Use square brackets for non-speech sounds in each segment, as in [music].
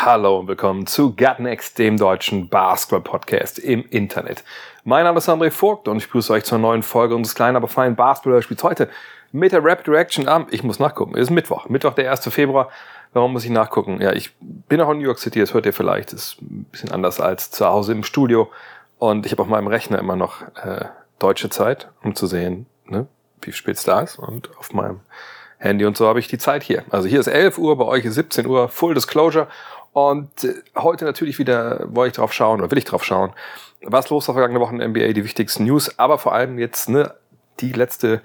Hallo und willkommen zu Gut Next, dem deutschen Basketball-Podcast im Internet. Mein Name ist André Vogt und ich begrüße euch zur neuen Folge unseres kleinen, aber feinen Basketball-Spiels heute mit der Rapid Reaction am, ich muss nachgucken, es ist Mittwoch, Mittwoch, der 1. Februar. Warum muss ich nachgucken? Ja, ich bin auch in New York City, das hört ihr vielleicht, das ist ein bisschen anders als zu Hause im Studio und ich habe auf meinem Rechner immer noch äh, deutsche Zeit, um zu sehen, ne, wie spät es da ist und auf meinem Handy und so habe ich die Zeit hier. Also hier ist 11 Uhr, bei euch ist 17 Uhr, Full Disclosure. Und äh, heute natürlich wieder wollte ich drauf schauen oder will ich drauf schauen. Was los war vergangene Woche in der NBA, die wichtigsten News, aber vor allem jetzt ne, die letzte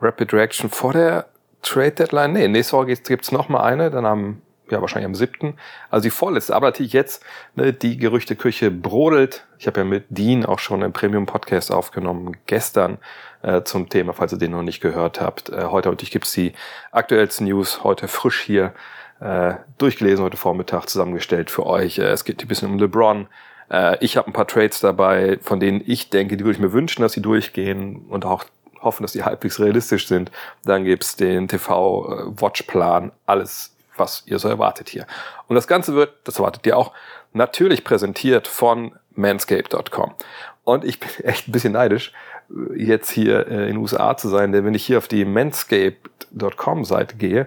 Rapid Reaction vor der Trade Deadline. Nee, nächste Woche gibt es noch mal eine, dann am, ja wahrscheinlich am 7. Also die vorletzte, aber natürlich jetzt, ne, die Gerüchteküche brodelt. Ich habe ja mit Dean auch schon einen Premium-Podcast aufgenommen, gestern äh, zum Thema, falls ihr den noch nicht gehört habt. Äh, heute natürlich gibt's die aktuellsten News, heute frisch hier äh, durchgelesen, heute Vormittag zusammengestellt für euch. Äh, es geht ein bisschen um LeBron. Äh, ich habe ein paar Trades dabei, von denen ich denke, die würde ich mir wünschen, dass sie durchgehen und auch hoffen, dass die halbwegs realistisch sind. Dann gibt's den TV-Watchplan, alles, was ihr so erwartet hier. Und das Ganze wird, das erwartet ihr auch, natürlich präsentiert von manscape.com. Und ich bin [laughs] echt ein bisschen neidisch, jetzt hier äh, in den USA zu sein, denn wenn ich hier auf die manscape.com Seite gehe,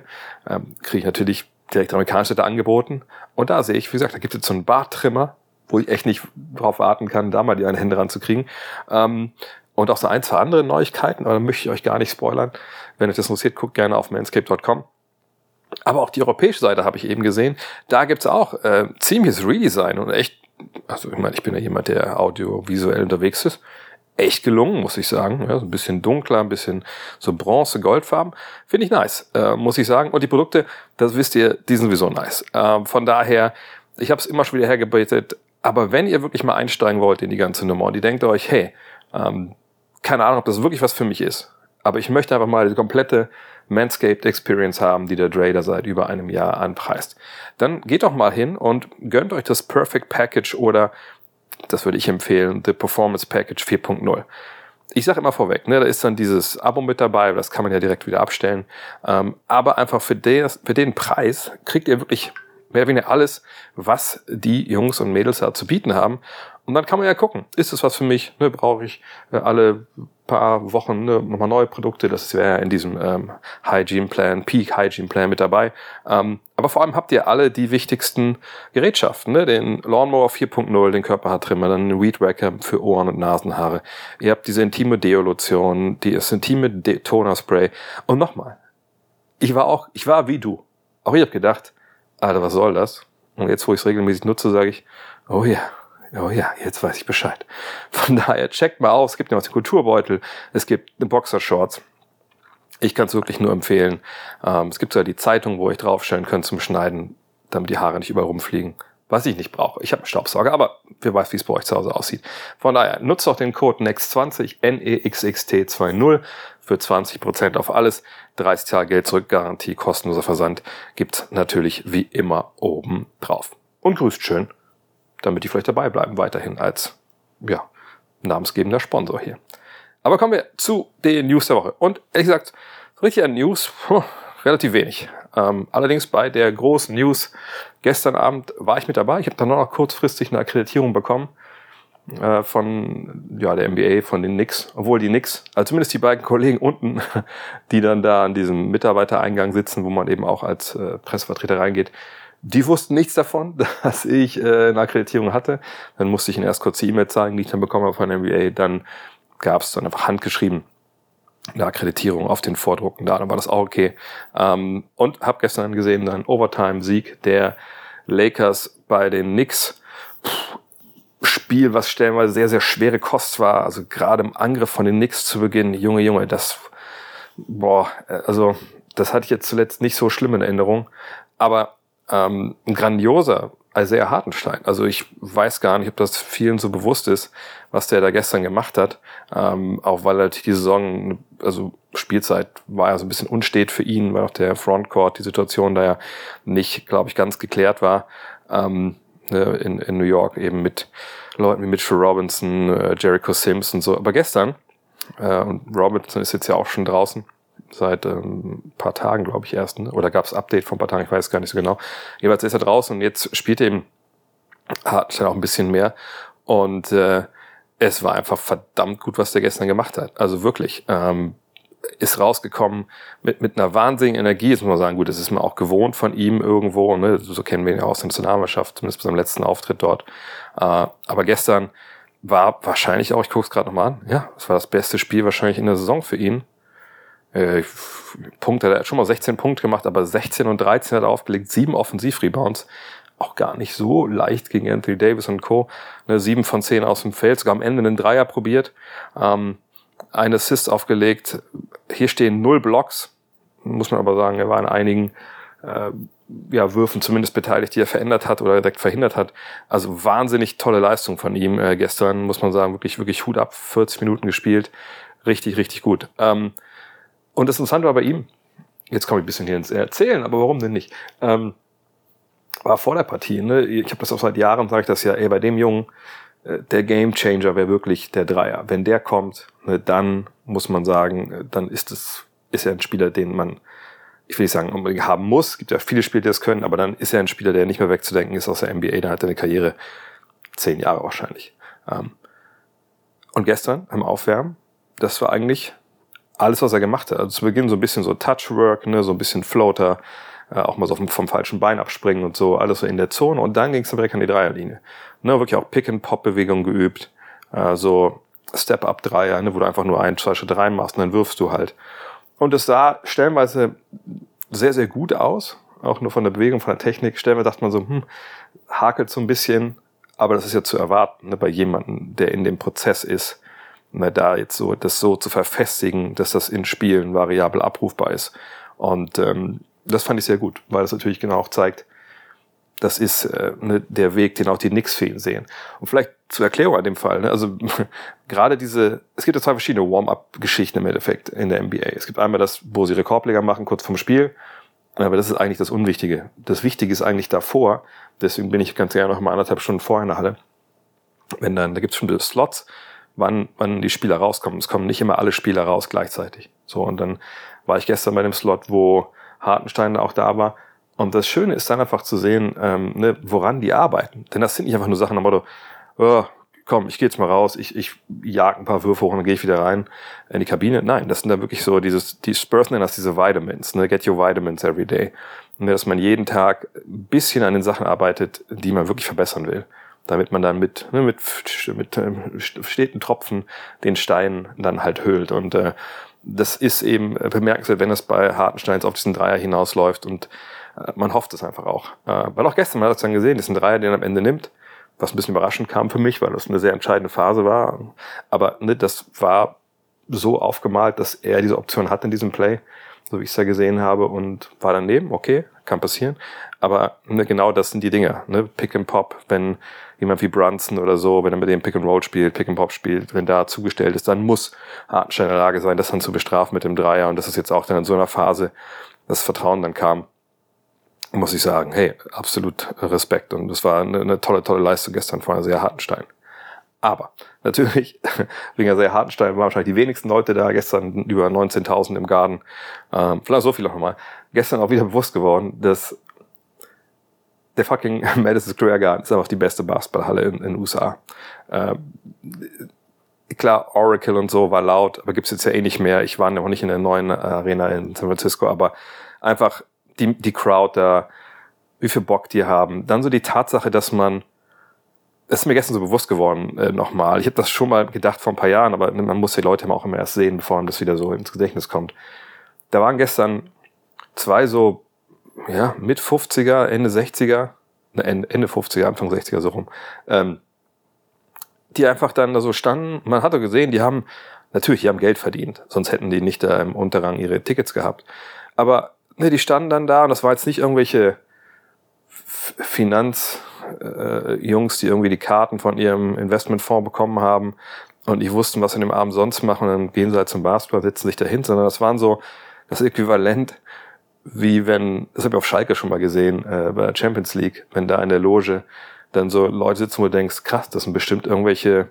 ähm, kriege ich natürlich direkt amerikanische Seite angeboten. Und da sehe ich, wie gesagt, da gibt es so einen Barttrimmer, wo ich echt nicht drauf warten kann, da mal die eine Hände ranzukriegen. Ähm, und auch so ein, zwei andere Neuigkeiten, aber da möchte ich euch gar nicht spoilern. Wenn euch das interessiert, guckt gerne auf manscape.com. Aber auch die europäische Seite habe ich eben gesehen. Da gibt's auch äh, ziemliches Redesign und echt, also ich meine, ich bin ja jemand, der audiovisuell unterwegs ist. Echt gelungen, muss ich sagen. Ja, so ein bisschen dunkler, ein bisschen so Bronze, Goldfarben. Finde ich nice, äh, muss ich sagen. Und die Produkte, das wisst ihr, die sind sowieso nice. Ähm, von daher, ich habe es immer schon wieder hergebetet. Aber wenn ihr wirklich mal einsteigen wollt in die ganze Nummer und ihr denkt euch, hey, ähm, keine Ahnung, ob das wirklich was für mich ist. Aber ich möchte einfach mal die komplette Manscaped Experience haben, die der Dre seit über einem Jahr anpreist. Dann geht doch mal hin und gönnt euch das Perfect Package oder, das würde ich empfehlen, The Performance Package 4.0. Ich sage immer vorweg, ne, da ist dann dieses Abo mit dabei, das kann man ja direkt wieder abstellen. Ähm, aber einfach für, des, für den Preis kriegt ihr wirklich mehr oder weniger alles, was die Jungs und Mädels da zu bieten haben. Und dann kann man ja gucken, ist es was für mich? Ne, Brauche ich äh, alle paar Wochen ne, nochmal neue Produkte? Das wäre in diesem ähm, Hygiene Plan, Peak Hygiene Plan mit dabei. Ähm, aber vor allem habt ihr alle die wichtigsten Gerätschaften, ne? den Lawnmower 4.0, den Körperhaartrimmer, dann den Weed Wacker für Ohren und Nasenhaare. Ihr habt diese intime Deolution, die das intime De Toner Spray. Und nochmal, ich war auch, ich war wie du. Auch ich habe gedacht, Alter, was soll das? Und jetzt, wo ich es regelmäßig nutze, sage ich, oh ja, oh ja, jetzt weiß ich Bescheid. Von daher checkt mal aus, es gibt ja auch den Kulturbeutel, es gibt eine Boxershorts. Ich kann es wirklich nur empfehlen. Ähm, es gibt sogar die Zeitung, wo ich draufstellen könnt zum Schneiden, damit die Haare nicht überall rumfliegen. Was ich nicht brauche. Ich habe einen Staubsauger, aber wer weiß, wie es bei euch zu Hause aussieht. Von daher, nutzt doch den Code NEXT20, N-E-X-X-T-20 für 20% auf alles. 30 Tage Geld zurück, Garantie, kostenloser Versand gibt's natürlich wie immer oben drauf. Und grüßt schön, damit die vielleicht dabei bleiben weiterhin als, ja, namensgebender Sponsor hier. Aber kommen wir zu den News der Woche. Und ehrlich gesagt, richtig an News, puh, relativ wenig. Ähm, allerdings bei der großen News gestern Abend war ich mit dabei. Ich habe dann noch kurzfristig eine Akkreditierung bekommen äh, von ja, der NBA, von den Knicks. Obwohl die Knicks, also zumindest die beiden Kollegen unten, [laughs] die dann da an diesem Mitarbeitereingang sitzen, wo man eben auch als äh, Pressevertreter reingeht, die wussten nichts davon, [laughs] dass ich äh, eine Akkreditierung hatte. Dann musste ich ihnen erst kurz die E-Mail zeigen, die ich dann bekommen habe von der NBA. Dann gab es dann einfach handgeschrieben eine Akkreditierung auf den Vordrucken da, dann war das auch okay. Ähm, und habe gestern gesehen, dann Overtime-Sieg der Lakers bei den Knicks. Puh, Spiel, was stellenweise sehr, sehr schwere Kost war. Also gerade im Angriff von den Knicks zu Beginn, Junge, Junge, das, boah, also das hatte ich jetzt zuletzt nicht so schlimm in Erinnerung. Aber ähm, ein grandioser Isaiah Hartenstein. Also ich weiß gar nicht, ob das vielen so bewusst ist, was der da gestern gemacht hat. Ähm, auch weil natürlich die Saison, also Spielzeit war ja so ein bisschen unstet für ihn, weil auch der Frontcourt, die Situation da ja nicht, glaube ich, ganz geklärt war. Ähm, ne, in, in New York eben mit Leuten wie Mitchell Robinson, äh, Jericho Sims und so. Aber gestern, äh, und Robinson ist jetzt ja auch schon draußen, seit ähm, ein paar Tagen, glaube ich, erst. Ne? Oder gab es Update von ein paar Tagen, ich weiß gar nicht so genau. Jeweils ist er draußen und jetzt spielt er eben Hartenstein auch ein bisschen mehr. Und äh, es war einfach verdammt gut, was der gestern gemacht hat. Also wirklich. Ähm, ist rausgekommen mit, mit einer wahnsinnigen Energie. Jetzt muss man sagen, gut, das ist mir auch gewohnt von ihm irgendwo. Ne? So kennen wir ihn ja aus der Nationalmannschaft, zumindest bei seinem letzten Auftritt dort. Äh, aber gestern war wahrscheinlich auch, ich gucke es gerade nochmal an, ja, es war das beste Spiel wahrscheinlich in der Saison für ihn. Äh, Punkte, er hat schon mal 16 Punkte gemacht, aber 16 und 13 hat er aufgelegt, sieben Offensivrebounds. Auch gar nicht so leicht gegen Anthony Davis und Co. Ne, sieben von zehn aus dem Feld, sogar am Ende einen Dreier probiert. Ähm, ein Assist aufgelegt. Hier stehen null Blocks. Muss man aber sagen, er war in einigen äh, ja, Würfen zumindest beteiligt, die er verändert hat oder direkt verhindert hat. Also wahnsinnig tolle Leistung von ihm äh, gestern, muss man sagen. Wirklich, wirklich Hut ab. 40 Minuten gespielt. Richtig, richtig gut. Ähm, und das Interessante war bei ihm, jetzt komme ich ein bisschen hier ins Erzählen, aber warum denn nicht? Ähm, war vor der Partie, ne? ich habe das auch seit Jahren, sage ich das ja, ey, bei dem Jungen, äh, der Game Changer wäre wirklich der Dreier. Wenn der kommt, ne, dann muss man sagen, äh, dann ist es, ist er ein Spieler, den man, ich will nicht sagen, unbedingt haben muss. Es gibt ja viele Spieler, die das können, aber dann ist er ein Spieler, der nicht mehr wegzudenken ist aus der NBA. Da hat er eine Karriere zehn Jahre wahrscheinlich. Ähm, und gestern im Aufwärmen, das war eigentlich alles, was er gemacht hat. Also zu Beginn so ein bisschen so Touchwork, ne, so ein bisschen Floater, äh, auch mal so vom, vom falschen Bein abspringen und so, alles so in der Zone. Und dann ging es direkt an die Dreierlinie. Ne, wirklich auch Pick-and-Pop-Bewegungen geübt, äh, so Step-Up-Dreier, ne, wo du einfach nur ein, zwei Schritte rein machst und dann wirfst du halt. Und es sah stellenweise sehr, sehr gut aus, auch nur von der Bewegung, von der Technik. Stellenweise dachte man so, hm, hakelt so ein bisschen, aber das ist ja zu erwarten ne, bei jemandem, der in dem Prozess ist na, da jetzt so das so zu verfestigen, dass das in Spielen variabel abrufbar ist. Und ähm, das fand ich sehr gut, weil das natürlich genau auch zeigt, das ist äh, ne, der Weg, den auch die Knicks für ihn sehen. Und vielleicht zur Erklärung an dem Fall, ne, also [laughs] gerade diese, es gibt ja zwei verschiedene Warm-up-Geschichten im Endeffekt in der NBA. Es gibt einmal das, wo sie Rekordleger machen kurz vorm Spiel, aber das ist eigentlich das Unwichtige. Das Wichtige ist eigentlich davor, deswegen bin ich ganz gerne noch mal anderthalb Stunden vorher in der Halle. Wenn dann, da gibt es schon Slots, wann, wann die Spieler rauskommen. Es kommen nicht immer alle Spieler raus gleichzeitig. So, und dann war ich gestern bei dem Slot, wo Hartenstein auch da war. Und das Schöne ist dann einfach zu sehen, ähm, ne, woran die arbeiten. Denn das sind nicht einfach nur Sachen am Motto, oh, komm, ich gehe jetzt mal raus, ich, ich jag ein paar Würfe hoch und dann gehe ich wieder rein in die Kabine. Nein, das sind dann wirklich so dieses, die Spurs nennen das diese Vitamins, ne, get your vitamins every day. Und dass man jeden Tag ein bisschen an den Sachen arbeitet, die man wirklich verbessern will damit man dann mit, ne, mit, mit ähm, steten Tropfen den Stein dann halt höhlt. Und äh, das ist eben bemerkenswert, wenn es bei Hartensteins auf diesen Dreier hinausläuft und äh, man hofft es einfach auch. Äh, weil auch gestern, man hat es dann gesehen, diesen Dreier, den er am Ende nimmt, was ein bisschen überraschend kam für mich, weil das eine sehr entscheidende Phase war. Aber ne, das war so aufgemalt, dass er diese Option hat in diesem Play, so wie ich es ja gesehen habe, und war daneben, okay, kann passieren. Aber ne, genau das sind die Dinge. Ne? Pick and Pop, wenn jemand wie Brunson oder so, wenn er mit dem Pick and Roll spielt, Pick and Pop spielt, wenn da zugestellt ist, dann muss Hartenstein in der Lage sein, das dann zu bestrafen mit dem Dreier. Und das ist jetzt auch dann in so einer Phase, das Vertrauen dann kam, muss ich sagen, hey, absolut Respekt. Und das war eine, eine tolle, tolle Leistung gestern von sehr Hartenstein. Aber natürlich, [laughs] wegen sehr Hartenstein waren wahrscheinlich die wenigsten Leute da, gestern über 19.000 im Garten. Ähm, vielleicht so viel noch mal. Gestern auch wieder bewusst geworden, dass der fucking [laughs] Madison Square Garden ist einfach die beste Basketballhalle in den USA. Äh, klar, Oracle und so war laut, aber gibt's jetzt ja eh nicht mehr. Ich war noch nicht in der neuen Arena in San Francisco, aber einfach die, die Crowd da, wie viel Bock die haben. Dann so die Tatsache, dass man, das ist mir gestern so bewusst geworden äh, nochmal. Ich habe das schon mal gedacht vor ein paar Jahren, aber man muss die Leute auch immer erst sehen, bevor man das wieder so ins Gedächtnis kommt. Da waren gestern zwei so ja, mit 50er, Ende 60er, ne, Ende 50er, Anfang 60er so rum, ähm, die einfach dann da so standen. Man hatte gesehen, die haben, natürlich, die haben Geld verdient, sonst hätten die nicht da im Unterrang ihre Tickets gehabt. Aber ne, die standen dann da und das war jetzt nicht irgendwelche Finanz, äh, die irgendwie die Karten von ihrem Investmentfonds bekommen haben und nicht wussten, was sie an dem Abend sonst machen, und dann gehen sie halt zum Basketball, sitzen sich dahin, sondern das waren so das Äquivalent, wie wenn, das habe ich auf Schalke schon mal gesehen, äh, bei der Champions League, wenn da in der Loge dann so Leute sitzen, wo du denkst, krass, das sind bestimmt irgendwelche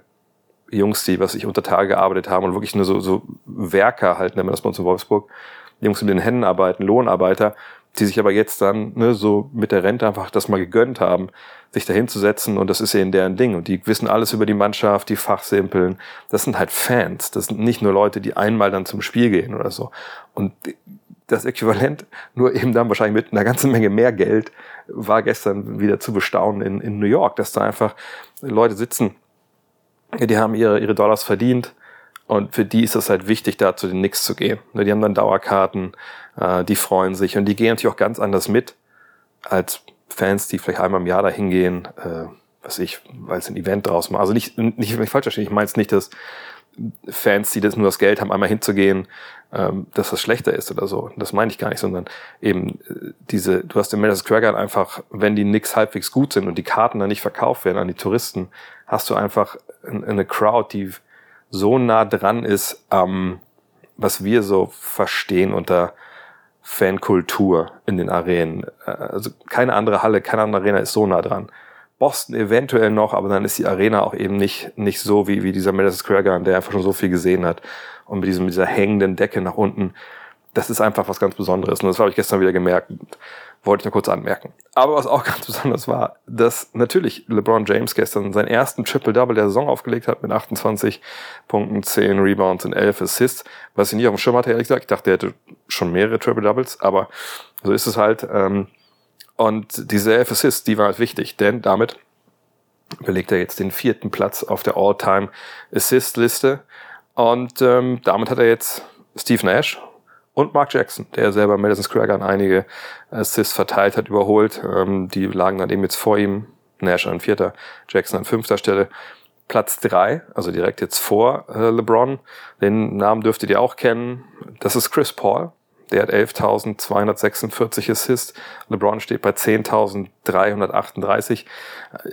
Jungs, die, was ich unter Tage gearbeitet haben und wirklich nur so, so Werker halt, nennen wir das bei uns in Wolfsburg, Jungs, mit den Händen arbeiten, Lohnarbeiter, die sich aber jetzt dann ne, so mit der Rente einfach das mal gegönnt haben, sich dahin zu setzen und das ist ja in deren Ding und die wissen alles über die Mannschaft, die fachsimpeln. Das sind halt Fans, das sind nicht nur Leute, die einmal dann zum Spiel gehen oder so. Und das Äquivalent, nur eben dann wahrscheinlich mit einer ganzen Menge mehr Geld, war gestern wieder zu bestaunen in, in New York, dass da einfach Leute sitzen, die haben ihre, ihre Dollars verdient und für die ist es halt wichtig, da zu den Knicks zu gehen. Ne, die haben dann Dauerkarten, äh, die freuen sich und die gehen natürlich auch ganz anders mit als Fans, die vielleicht einmal im Jahr dahin gehen, äh, was ich, weil es ein Event draus macht. Also nicht, nicht, nicht falsch verstehen, ich meine es nicht, dass Fans, die das nur das Geld haben, einmal hinzugehen, dass das schlechter ist oder so. Das meine ich gar nicht, sondern eben äh, diese, du hast im Madison Square Garden einfach, wenn die Knicks halbwegs gut sind und die Karten dann nicht verkauft werden an die Touristen, hast du einfach eine Crowd, die so nah dran ist am, was wir so verstehen unter Fankultur in den Arenen. Äh, also keine andere Halle, keine andere Arena ist so nah dran. Boston eventuell noch, aber dann ist die Arena auch eben nicht, nicht so wie, wie dieser Madison Square Garden, der einfach schon so viel gesehen hat. Und mit diesem, mit dieser hängenden Decke nach unten. Das ist einfach was ganz Besonderes. Und das habe ich gestern wieder gemerkt. Wollte ich nur kurz anmerken. Aber was auch [laughs] ganz besonders war, dass natürlich LeBron James gestern seinen ersten Triple-Double der Saison aufgelegt hat mit 28 Punkten, 10 Rebounds und 11 Assists. Was ich nicht auf dem Schirm hatte, ehrlich gesagt. Ich dachte, er hätte schon mehrere Triple-Doubles, aber so ist es halt. Ähm, und diese 11 Assists, die waren halt wichtig, denn damit belegt er jetzt den vierten Platz auf der All-Time-Assist-Liste. Und ähm, damit hat er jetzt Steve Nash und Mark Jackson, der selber Madison Square Garden einige Assists verteilt hat, überholt. Ähm, die lagen dann eben jetzt vor ihm. Nash an vierter, Jackson an fünfter Stelle. Platz drei, also direkt jetzt vor äh, LeBron. Den Namen dürftet ihr auch kennen. Das ist Chris Paul. Der hat 11.246 Assists. LeBron steht bei 10.338.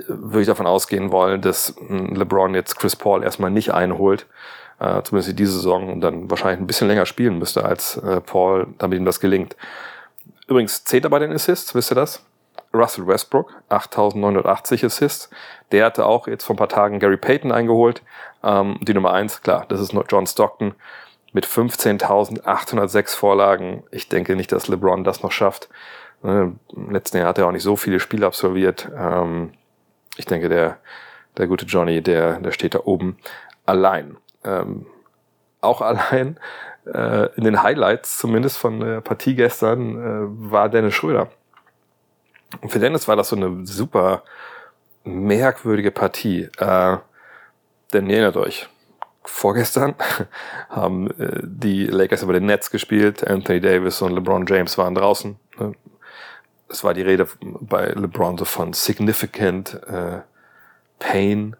Würde ich davon ausgehen wollen, dass hm, LeBron jetzt Chris Paul erstmal nicht einholt. Äh, zumindest diese Saison und dann wahrscheinlich ein bisschen länger spielen müsste als äh, Paul, damit ihm das gelingt. Übrigens, zählt er bei den Assists, wisst ihr das? Russell Westbrook, 8.980 Assists. Der hatte auch jetzt vor ein paar Tagen Gary Payton eingeholt. Ähm, die Nummer eins, klar, das ist nur John Stockton mit 15.806 Vorlagen. Ich denke nicht, dass LeBron das noch schafft. Äh, Im letzten Jahr hat er auch nicht so viele Spiele absolviert. Ähm, ich denke, der, der gute Johnny, der, der steht da oben allein. Ähm, auch [laughs] allein äh, in den Highlights, zumindest von der Partie gestern, äh, war Dennis Schröder. Und für Dennis war das so eine super merkwürdige Partie. Äh, denn ihr erinnert euch, vorgestern [laughs] haben äh, die Lakers über den Netz gespielt. Anthony Davis und LeBron James waren draußen. Ne? Es war die Rede bei LeBron so von significant äh, pain.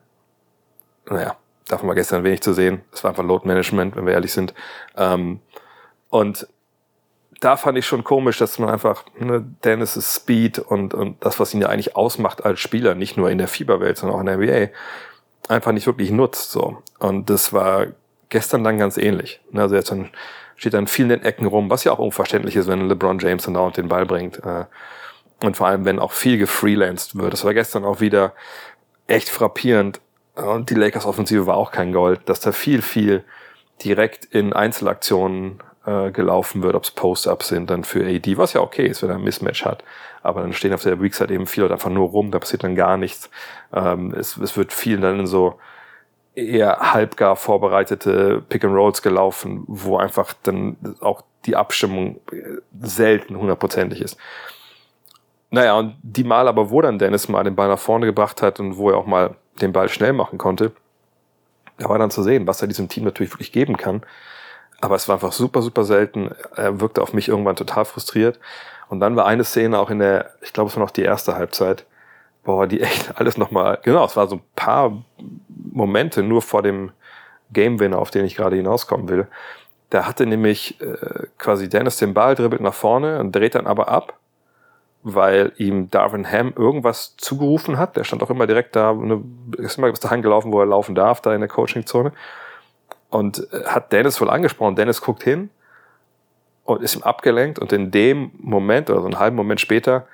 Naja, davon war gestern wenig zu sehen. Es war einfach Load Management, wenn wir ehrlich sind. Ähm, und da fand ich schon komisch, dass man einfach ne, Dennis' Speed und, und das, was ihn ja eigentlich ausmacht als Spieler, nicht nur in der Fieberwelt, sondern auch in der NBA, einfach nicht wirklich nutzt. So. Und das war gestern dann ganz ähnlich. Also jetzt dann viel in den Ecken rum, was ja auch unverständlich ist, wenn LeBron James dann dauernd den Ball bringt. Äh, und vor allem, wenn auch viel gefreelanced wird. Das war gestern auch wieder echt frappierend. Und die Lakers Offensive war auch kein Gold, dass da viel, viel direkt in Einzelaktionen äh, gelaufen wird, ob es Post-Ups sind dann für AD, was ja okay ist, wenn er ein Mismatch hat. Aber dann stehen auf der Weakside eben viele Leute einfach nur rum, da passiert dann gar nichts. Ähm, es, es wird viel dann in so eher halbgar vorbereitete Pick and Rolls gelaufen, wo einfach dann auch die Abstimmung selten hundertprozentig ist. Naja, und die Mal aber, wo dann Dennis mal den Ball nach vorne gebracht hat und wo er auch mal den Ball schnell machen konnte, da war dann zu sehen, was er diesem Team natürlich wirklich geben kann. Aber es war einfach super, super selten. Er wirkte auf mich irgendwann total frustriert. Und dann war eine Szene auch in der, ich glaube, es war noch die erste Halbzeit, boah, die echt [laughs] alles nochmal, genau, es war so ein paar Momente nur vor dem Game Winner, auf den ich gerade hinauskommen will. Da hatte nämlich äh, quasi Dennis den Ball, dribbelt nach vorne und dreht dann aber ab weil ihm Darvin Ham irgendwas zugerufen hat. Der stand auch immer direkt da, ne, ist immer bis dahin gelaufen, wo er laufen darf, da in der Coaching-Zone. Und äh, hat Dennis wohl angesprochen. Dennis guckt hin und ist ihm abgelenkt und in dem Moment oder so einen halben Moment später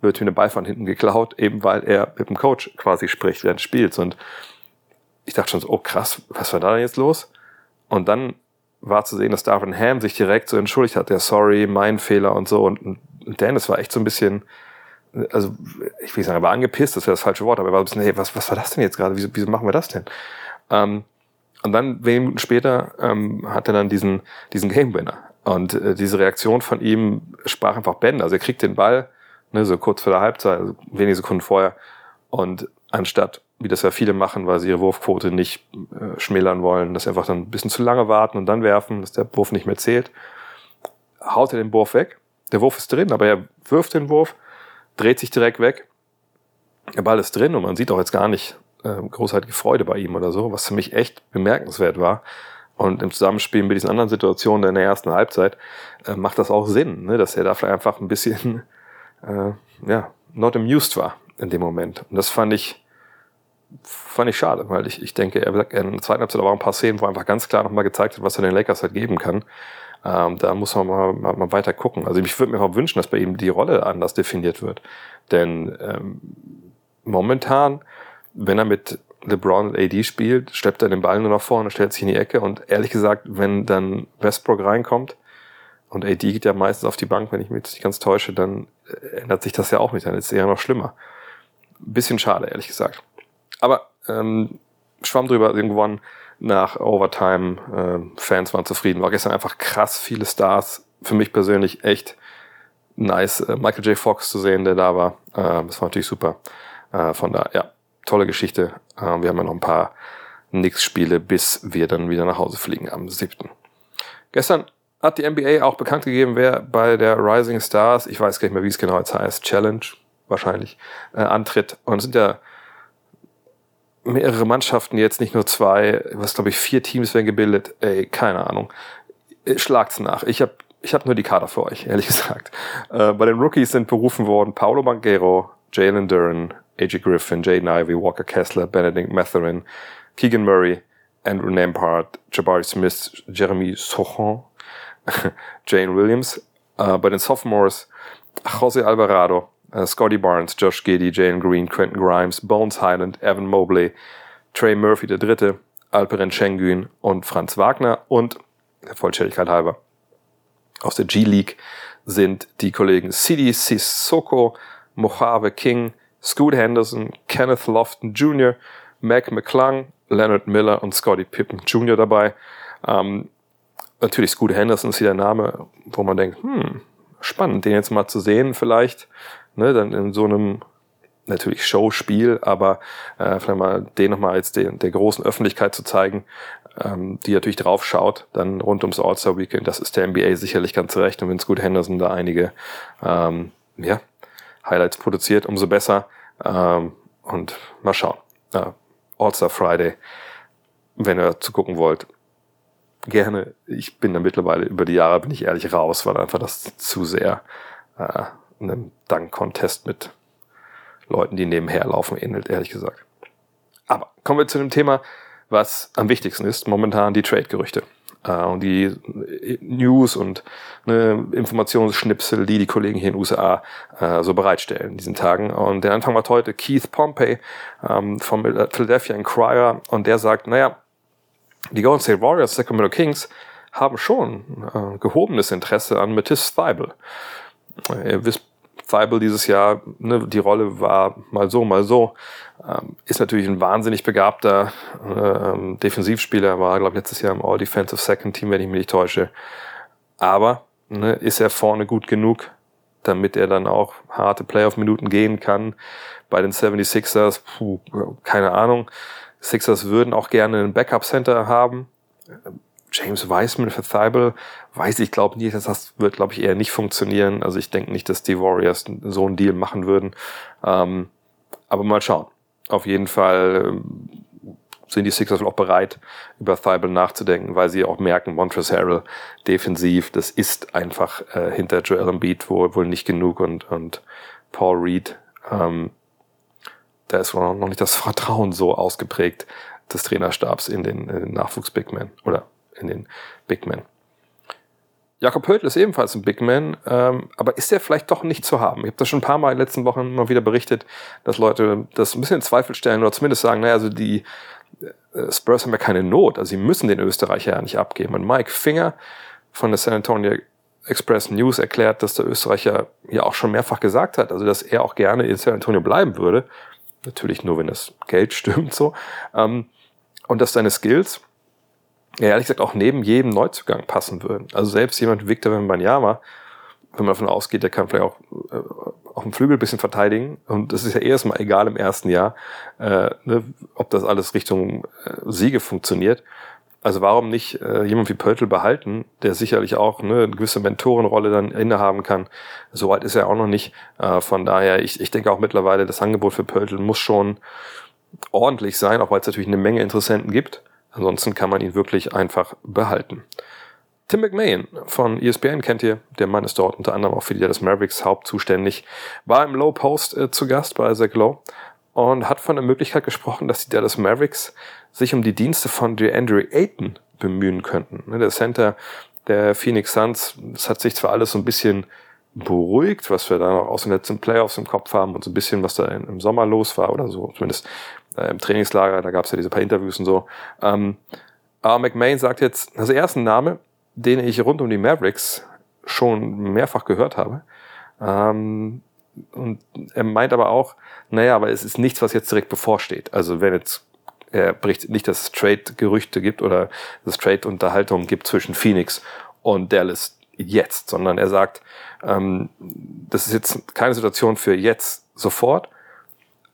wird ihm der Ball von hinten geklaut, eben weil er mit dem Coach quasi spricht während des Spiels. Und ich dachte schon so, oh krass, was war da denn jetzt los? Und dann war zu sehen, dass Darvin Ham sich direkt so entschuldigt hat, ja, sorry, mein Fehler und so. Und, und Dennis war echt so ein bisschen, also ich will nicht sagen, er war angepisst, das wäre das falsche Wort, aber er war so ein bisschen, hey, was, was war das denn jetzt gerade? Wieso, wieso machen wir das denn? Ähm, und dann, wenige Minuten später, ähm, hat er dann diesen, diesen Game Winner. Und äh, diese Reaktion von ihm sprach einfach Bände. Also er kriegt den Ball, ne, so kurz vor der Halbzeit, also wenige Sekunden vorher. Und anstatt, wie das ja viele machen, weil sie ihre Wurfquote nicht äh, schmälern wollen, dass sie einfach dann ein bisschen zu lange warten und dann werfen, dass der Wurf nicht mehr zählt, haut er den Wurf weg. Der Wurf ist drin, aber er wirft den Wurf, dreht sich direkt weg. Der Ball ist drin und man sieht auch jetzt gar nicht äh, großartige Freude bei ihm oder so, was für mich echt bemerkenswert war. Und im Zusammenspiel mit diesen anderen Situationen in der ersten Halbzeit äh, macht das auch Sinn, ne? dass er da vielleicht einfach ein bisschen [laughs] äh, ja, not amused war in dem Moment. Und das fand ich, fand ich schade, weil ich, ich denke, er, in der zweiten Halbzeit war ein paar Szenen, wo er einfach ganz klar nochmal gezeigt hat, was er den Lakers halt geben kann. Ähm, da muss man mal, mal, mal weiter gucken. Also ich würde mir auch wünschen, dass bei ihm die Rolle anders definiert wird. Denn ähm, momentan, wenn er mit LeBron und AD spielt, schleppt er den Ball nur nach vorne, stellt sich in die Ecke und ehrlich gesagt, wenn dann Westbrook reinkommt und AD geht ja meistens auf die Bank, wenn ich mich nicht ganz täusche, dann ändert sich das ja auch nicht, dann ist es eher noch schlimmer. Bisschen schade, ehrlich gesagt. Aber ähm, schwamm drüber, irgendwann nach Overtime, äh, Fans waren zufrieden. War gestern einfach krass viele Stars. Für mich persönlich echt nice, äh, Michael J. Fox zu sehen, der da war. Äh, das war natürlich super. Äh, von da, ja, tolle Geschichte. Äh, wir haben ja noch ein paar Nix-Spiele, bis wir dann wieder nach Hause fliegen am 7. Gestern hat die NBA auch bekannt gegeben, wer bei der Rising Stars, ich weiß gar nicht mehr, wie es genau jetzt heißt, Challenge wahrscheinlich, äh, antritt. Und es sind ja mehrere Mannschaften, jetzt nicht nur zwei, was glaube ich, vier Teams werden gebildet. Ey, keine Ahnung. Schlagt's nach. Ich habe ich hab nur die Kader für euch, [laughs] ehrlich gesagt. Äh, bei den Rookies sind berufen worden Paulo Banquero, Jalen Duran, AJ Griffin, Jaden Ivey, Walker Kessler, Benedict Matherin, Keegan Murray, Andrew Nampart, Jabari Smith, Jeremy Sochon, [laughs] Jane Williams. Äh, bei den Sophomores Jose Alvarado, äh, Scotty Barnes, Josh Giddy, Jalen Green, Quentin Grimes, Bones Highland, Evan Mobley, Trey Murphy der Dritte, Alperen Schengen und Franz Wagner und der Vollständigkeit halber aus der G-League sind die Kollegen Sidi Sissoko, Mojave King, Scoot Henderson, Kenneth Lofton Jr., Mac McClung, Leonard Miller und Scotty Pippen Jr. dabei. Ähm, natürlich Scoot Henderson ist hier der Name, wo man denkt, hm, spannend, den jetzt mal zu sehen vielleicht, ne, dann in so einem natürlich Showspiel, aber äh, vielleicht mal den nochmal als den, der großen Öffentlichkeit zu zeigen, ähm, die natürlich drauf schaut, dann rund ums All-Star Weekend, das ist der NBA sicherlich ganz recht und wenn Scoot Henderson da einige ähm, ja, Highlights produziert, umso besser. Ähm, und mal schauen. Äh, All-Star Friday, wenn ihr zu gucken wollt, gerne. Ich bin da mittlerweile über die Jahre, bin ich ehrlich, raus, weil einfach das zu sehr äh, einem Dank-Contest mit Leuten, die nebenher laufen, ähnelt, ehrlich gesagt. Aber kommen wir zu dem Thema, was am wichtigsten ist, momentan die Trade-Gerüchte äh, und die äh, News und ne, Informationsschnipsel, die die Kollegen hier in den USA äh, so bereitstellen in diesen Tagen. Und der Anfang war heute Keith Pompey ähm, vom Philadelphia Inquirer und der sagt, naja, die Golden State Warriors, Sacramento Kings haben schon äh, gehobenes Interesse an Matisse Thibel. Ihr wisst, Thibel dieses Jahr, ne, die Rolle war mal so, mal so. Ähm, ist natürlich ein wahnsinnig begabter ähm, Defensivspieler, war, glaube ich, letztes Jahr im All-Defensive Second Team, wenn ich mich nicht täusche. Aber ne, ist er vorne gut genug, damit er dann auch harte Playoff-Minuten gehen kann. Bei den 76ers, puh, keine Ahnung. Sixers würden auch gerne einen Backup-Center haben. James Wiseman für Thibel, weiß ich, glaube nicht, das wird, glaube ich, eher nicht funktionieren. Also ich denke nicht, dass die Warriors so einen Deal machen würden. Ähm, aber mal schauen. Auf jeden Fall ähm, sind die Sixers auch bereit, über Thibault nachzudenken, weil sie auch merken, Montrezl Harrell defensiv, das ist einfach äh, hinter Joel Embiid wohl, wohl nicht genug und, und Paul Reed, ähm, da ist noch nicht das Vertrauen so ausgeprägt des Trainerstabs in den, in den Nachwuchs-Big Men oder in den Big Men. Jakob Pöltl ist ebenfalls ein Big Man, ähm, aber ist er vielleicht doch nicht zu haben? Ich habe das schon ein paar Mal in den letzten Wochen mal wieder berichtet, dass Leute das ein bisschen in Zweifel stellen oder zumindest sagen, naja, also die äh, Spurs haben ja keine Not, also sie müssen den Österreicher ja nicht abgeben. Und Mike Finger von der San Antonio Express News erklärt, dass der Österreicher ja auch schon mehrfach gesagt hat, also dass er auch gerne in San Antonio bleiben würde. Natürlich nur, wenn das Geld [laughs] stimmt so. Ähm, und dass seine Skills ja, ehrlich gesagt auch neben jedem Neuzugang passen würden. Also selbst jemand wie Victor Wembanyama, wenn man davon ausgeht, der kann vielleicht auch äh, auf dem Flügel ein bisschen verteidigen. Und das ist ja erstmal egal im ersten Jahr, äh, ne, ob das alles Richtung äh, Siege funktioniert. Also warum nicht äh, jemand wie Pöltl behalten, der sicherlich auch ne, eine gewisse Mentorenrolle dann innehaben kann. So weit ist er auch noch nicht. Äh, von daher, ich, ich denke auch mittlerweile, das Angebot für Pöltl muss schon ordentlich sein, auch weil es natürlich eine Menge Interessenten gibt. Ansonsten kann man ihn wirklich einfach behalten. Tim McMahon von ESPN kennt ihr, der Mann ist dort unter anderem auch für die Dallas Mavericks hauptzuständig, war im Low Post äh, zu Gast bei Zach Lowe und hat von der Möglichkeit gesprochen, dass die Dallas Mavericks sich um die Dienste von DeAndre Ayton bemühen könnten. Ne, der Center der Phoenix Suns, das hat sich zwar alles so ein bisschen beruhigt, was wir da noch aus den letzten Playoffs im Kopf haben und so ein bisschen, was da im Sommer los war oder so, zumindest äh, im Trainingslager, da gab es ja diese paar Interviews und so. Ähm, aber McMahon sagt jetzt, ist ein Name, den ich rund um die Mavericks schon mehrfach gehört habe. Ähm, und er meint aber auch, naja, aber es ist nichts, was jetzt direkt bevorsteht. Also wenn jetzt, er berichtet nicht, dass es Trade-Gerüchte gibt oder dass es Trade-Unterhaltungen gibt zwischen Phoenix und Dallas jetzt, sondern er sagt, ähm, das ist jetzt keine Situation für jetzt sofort,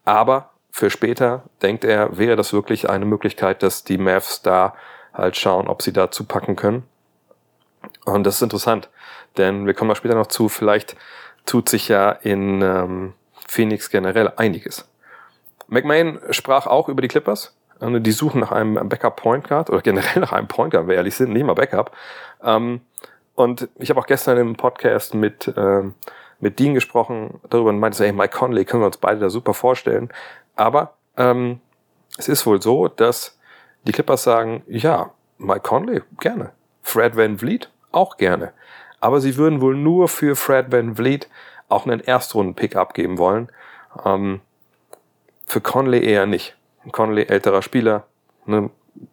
aber für später, denkt er, wäre das wirklich eine Möglichkeit, dass die Mavs da halt schauen, ob sie da zupacken können. Und das ist interessant, denn wir kommen da später noch zu, vielleicht tut sich ja in ähm, Phoenix generell einiges. McMahon sprach auch über die Clippers. Die suchen nach einem Backup Point Guard oder generell [laughs] nach einem Point Guard, wenn wir ehrlich sind, nicht mal Backup. Ähm, und ich habe auch gestern im Podcast mit, ähm, mit Dean gesprochen darüber und meinte so, hey, Mike Conley können wir uns beide da super vorstellen. Aber ähm, es ist wohl so, dass die Clippers sagen, ja, Mike Conley, gerne. Fred Van Vliet, auch gerne. Aber sie würden wohl nur für Fred Van Vliet auch einen Erstrunden-Pick abgeben wollen. Ähm, für Conley eher nicht. Conley, älterer Spieler, ne,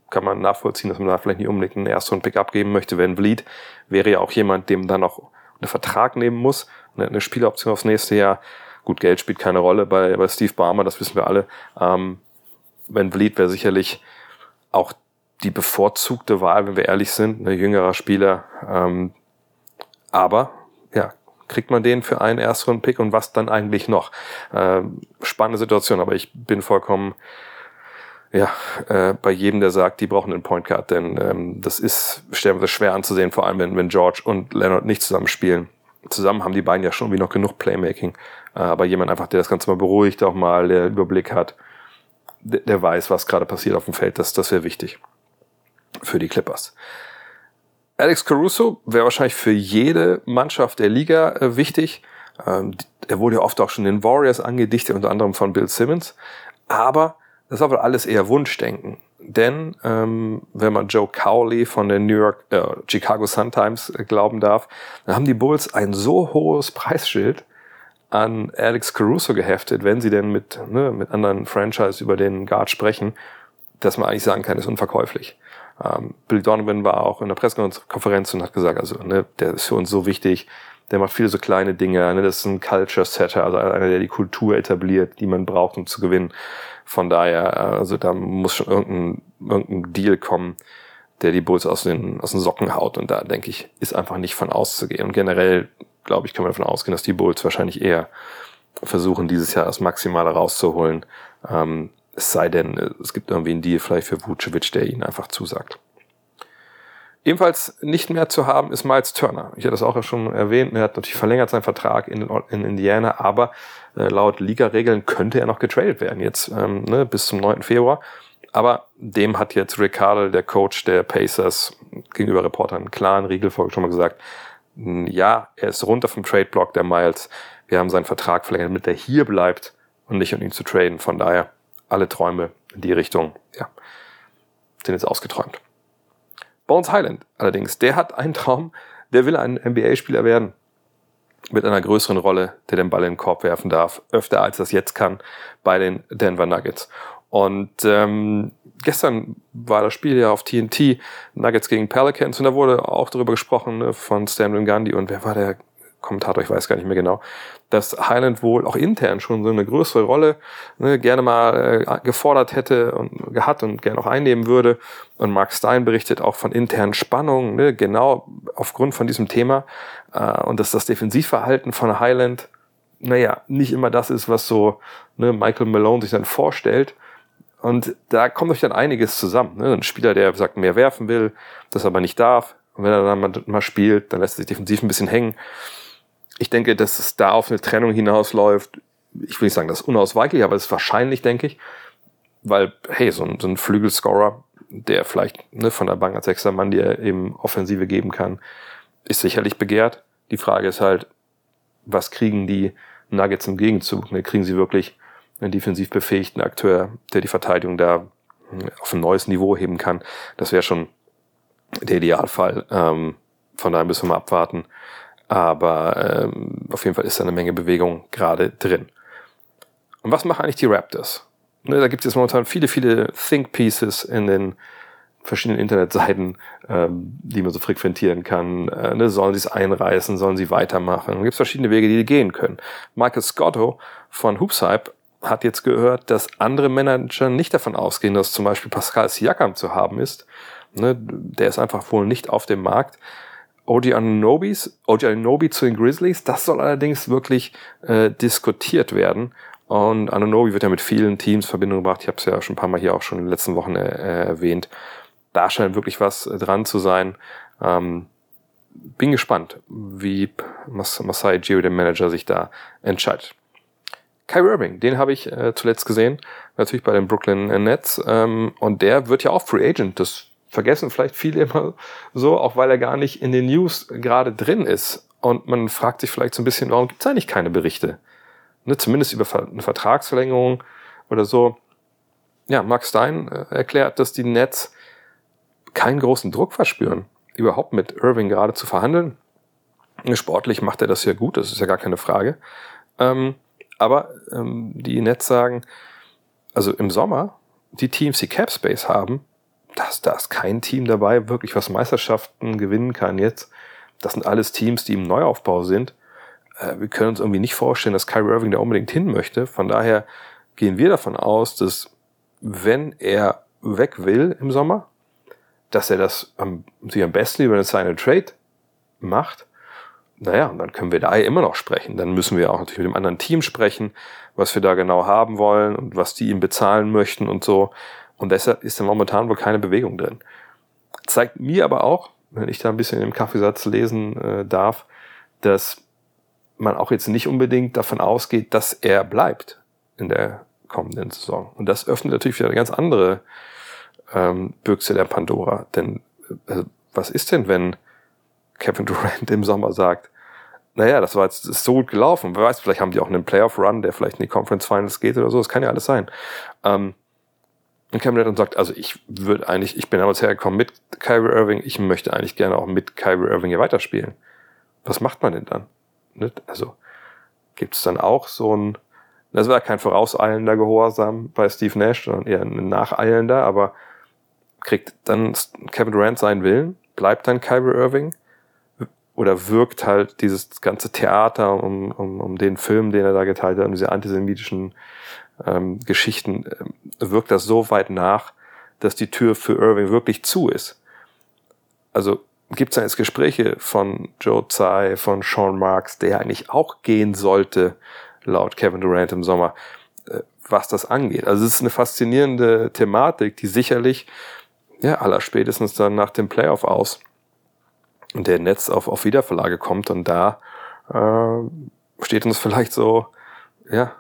kann man nachvollziehen, dass man da vielleicht nicht unbedingt einen Erstrunden-Pick abgeben möchte. Van Vliet wäre ja auch jemand, dem dann noch einen Vertrag nehmen muss, eine Spieleroption aufs nächste Jahr. Gut, Geld spielt keine Rolle bei, bei Steve Barmer, das wissen wir alle. Ähm, Van Vliet wäre sicherlich auch die bevorzugte Wahl, wenn wir ehrlich sind, ein jüngerer Spieler. Ähm, aber ja, kriegt man den für einen ersten Pick und was dann eigentlich noch? Ähm, spannende Situation, aber ich bin vollkommen ja, äh, bei jedem, der sagt, die brauchen einen Point Guard, denn ähm, das ist stellenweise schwer anzusehen, vor allem wenn, wenn George und Leonard nicht zusammen spielen. Zusammen haben die beiden ja schon wie noch genug Playmaking. Äh, aber jemand einfach, der das Ganze mal beruhigt, auch mal der Überblick hat, der, der weiß, was gerade passiert auf dem Feld, das, das wäre wichtig für die Clippers. Alex Caruso wäre wahrscheinlich für jede Mannschaft der Liga äh, wichtig. Ähm, er wurde ja oft auch schon den Warriors angedichtet, unter anderem von Bill Simmons. Aber das ist aber alles eher Wunschdenken. Denn ähm, wenn man Joe Cowley von der New York, äh, Chicago Sun Times äh, glauben darf, dann haben die Bulls ein so hohes Preisschild, an Alex Caruso geheftet, wenn sie denn mit, ne, mit anderen Franchise über den Guard sprechen, dass man eigentlich sagen kann, ist unverkäuflich. Ähm, Bill Donovan war auch in der Pressekonferenz und hat gesagt, also ne, der ist für uns so wichtig, der macht viele so kleine Dinge, ne, das ist ein Culture Setter, also einer, der die Kultur etabliert, die man braucht, um zu gewinnen. Von daher, also da muss schon irgendein, irgendein Deal kommen, der die Bulls aus den, aus den Socken haut. Und da denke ich, ist einfach nicht von auszugehen. Und generell glaube ich, kann man davon ausgehen, dass die Bulls wahrscheinlich eher versuchen, dieses Jahr das Maximale rauszuholen. Ähm, es sei denn, es gibt irgendwie einen Deal vielleicht für Vucevic, der ihnen einfach zusagt. Ebenfalls nicht mehr zu haben ist Miles Turner. Ich hatte das auch schon erwähnt. Er hat natürlich verlängert seinen Vertrag in, in Indiana, aber äh, laut Liga-Regeln könnte er noch getradet werden jetzt ähm, ne, bis zum 9. Februar. Aber dem hat jetzt Ricardo, der Coach der Pacers, gegenüber Reportern einen klaren Riegel schon mal gesagt, ja, er ist runter vom Trade-Block der Miles. Wir haben seinen Vertrag verlängert, damit er hier bleibt und nicht um ihn zu traden. Von daher, alle Träume in die Richtung, ja, sind jetzt ausgeträumt. Bones Highland allerdings, der hat einen Traum, der will ein NBA-Spieler werden. Mit einer größeren Rolle, der den Ball in den Korb werfen darf. Öfter als das jetzt kann bei den Denver Nuggets. Und ähm, gestern war das Spiel ja auf TNT, Nuggets gegen Pelicans, und da wurde auch darüber gesprochen ne, von Stan Gandhi und wer war der Kommentator, ich weiß gar nicht mehr genau, dass Highland wohl auch intern schon so eine größere Rolle ne, gerne mal äh, gefordert hätte und gehabt und gerne auch einnehmen würde. Und Mark Stein berichtet auch von internen Spannungen, ne, genau aufgrund von diesem Thema. Äh, und dass das Defensivverhalten von Highland, naja, nicht immer das ist, was so ne, Michael Malone sich dann vorstellt. Und da kommt euch dann einiges zusammen. Ne? Ein Spieler, der sagt, mehr werfen will, das aber nicht darf. Und wenn er dann mal, spielt, dann lässt er sich defensiv ein bisschen hängen. Ich denke, dass es da auf eine Trennung hinausläuft. Ich will nicht sagen, das ist unausweichlich, aber es ist wahrscheinlich, denke ich. Weil, hey, so ein, so ein Flügelscorer, der vielleicht ne, von der Bank als sechster Mann dir eben Offensive geben kann, ist sicherlich begehrt. Die Frage ist halt, was kriegen die Nuggets im Gegenzug? Ne? Kriegen sie wirklich einen defensiv befähigten Akteur, der die Verteidigung da hm, auf ein neues Niveau heben kann. Das wäre schon der Idealfall. Ähm, von daher müssen wir mal abwarten. Aber ähm, auf jeden Fall ist da eine Menge Bewegung gerade drin. Und was machen eigentlich die Raptors? Ne, da gibt es momentan viele, viele Think Pieces in den verschiedenen Internetseiten, ähm, die man so frequentieren kann. Äh, ne, sollen sie es einreißen? Sollen sie weitermachen? Da gibt es verschiedene Wege, die, die gehen können. Michael Scotto von Hoopshype hat jetzt gehört, dass andere Manager nicht davon ausgehen, dass zum Beispiel Pascal Siakam zu haben ist. Ne, der ist einfach wohl nicht auf dem Markt. OG Ananobis, OG Ananobi zu den Grizzlies, das soll allerdings wirklich äh, diskutiert werden. Und Ananobi wird ja mit vielen Teams in Verbindung gebracht. Ich habe es ja schon ein paar Mal hier auch schon in den letzten Wochen äh, erwähnt. Da scheint wirklich was äh, dran zu sein. Ähm, bin gespannt, wie Mas Masai Gio, der Manager, sich da entscheidet. Kyrie Irving, den habe ich äh, zuletzt gesehen, natürlich bei den Brooklyn Nets. Ähm, und der wird ja auch Free Agent. Das vergessen vielleicht viele immer so, auch weil er gar nicht in den News gerade drin ist. Und man fragt sich vielleicht so ein bisschen, warum gibt es eigentlich keine Berichte? Ne, zumindest über eine Vertragsverlängerung oder so. Ja, Max Stein äh, erklärt, dass die Nets keinen großen Druck verspüren, überhaupt mit Irving gerade zu verhandeln. Sportlich macht er das ja gut, das ist ja gar keine Frage. Ähm, aber ähm, die Nets sagen, also im Sommer, die Teams, die Cap Space haben, dass da ist kein Team dabei, wirklich was Meisterschaften gewinnen kann jetzt. Das sind alles Teams, die im Neuaufbau sind. Äh, wir können uns irgendwie nicht vorstellen, dass Kyrie Irving da unbedingt hin möchte. Von daher gehen wir davon aus, dass wenn er weg will im Sommer, dass er das am, sich am besten über eine Sign Trade macht. Naja, und dann können wir da immer noch sprechen. Dann müssen wir auch natürlich mit dem anderen Team sprechen, was wir da genau haben wollen und was die ihm bezahlen möchten und so. Und deshalb ist da momentan wohl keine Bewegung drin. Zeigt mir aber auch, wenn ich da ein bisschen im Kaffeesatz lesen äh, darf, dass man auch jetzt nicht unbedingt davon ausgeht, dass er bleibt in der kommenden Saison. Und das öffnet natürlich wieder eine ganz andere ähm, Büchse der Pandora. Denn äh, was ist denn, wenn Kevin Durant im Sommer sagt, naja, das war jetzt ist so gut gelaufen. Wer weiß, vielleicht haben die auch einen Playoff-Run, der vielleicht in die Conference Finals geht oder so. Das kann ja alles sein. Ähm, und Kevin Durant sagt, also ich würde eigentlich, ich bin damals hergekommen mit Kyrie Irving, ich möchte eigentlich gerne auch mit Kyrie Irving hier weiterspielen. Was macht man denn dann? Also gibt es dann auch so ein, das war kein vorauseilender Gehorsam bei Steve Nash, sondern eher ein nacheilender, aber kriegt dann Kevin Durant seinen Willen, bleibt dann Kyrie Irving oder wirkt halt dieses ganze Theater um, um, um den Film, den er da geteilt hat, um diese antisemitischen ähm, Geschichten, äh, wirkt das so weit nach, dass die Tür für Irving wirklich zu ist. Also gibt es jetzt Gespräche von Joe Tsai, von Sean Marks, der eigentlich auch gehen sollte, laut Kevin Durant im Sommer, äh, was das angeht. Also es ist eine faszinierende Thematik, die sicherlich, ja, aller spätestens dann nach dem Playoff aus der Netz auf, auf Wiederverlage kommt und da äh, steht uns vielleicht so, ja,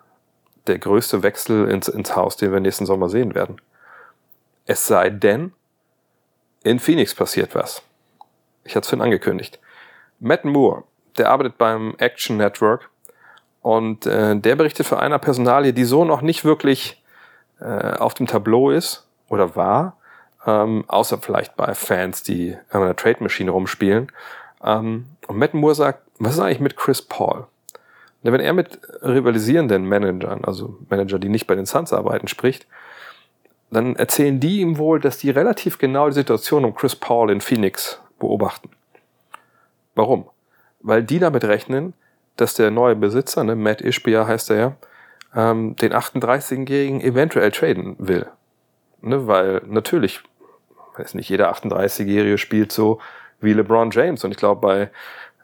der größte Wechsel ins, ins Haus, den wir nächsten Sommer sehen werden. Es sei denn, in Phoenix passiert was. Ich hatte es vorhin angekündigt. Matt Moore, der arbeitet beim Action Network und äh, der berichtet für einer Personalie, die so noch nicht wirklich äh, auf dem Tableau ist oder war, ähm, außer vielleicht bei Fans, die an einer Trade-Maschine rumspielen. Ähm, und Matt Moore sagt, was ist eigentlich mit Chris Paul? Und wenn er mit rivalisierenden Managern, also Manager, die nicht bei den Suns arbeiten, spricht, dann erzählen die ihm wohl, dass die relativ genau die Situation um Chris Paul in Phoenix beobachten. Warum? Weil die damit rechnen, dass der neue Besitzer, ne, Matt Ishbia heißt er ja, ähm, den 38-Jährigen eventuell traden will. Ne, weil natürlich, weiß nicht, jeder 38-Jährige spielt so wie LeBron James. Und ich glaube, bei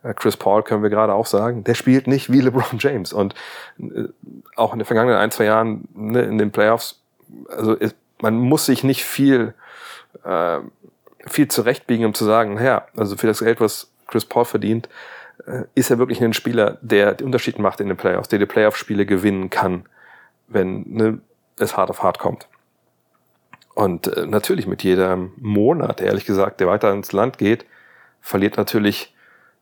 äh, Chris Paul können wir gerade auch sagen, der spielt nicht wie LeBron James. Und äh, auch in den vergangenen ein, zwei Jahren ne, in den Playoffs, also ist, man muss sich nicht viel, äh, viel zurechtbiegen, um zu sagen, naja, also für das Geld, was Chris Paul verdient, äh, ist er wirklich ein Spieler, der den Unterschied macht in den Playoffs, der die Playoff-Spiele gewinnen kann, wenn ne, es hart auf hart kommt. Und äh, natürlich mit jedem Monat, ehrlich gesagt, der weiter ins Land geht, verliert natürlich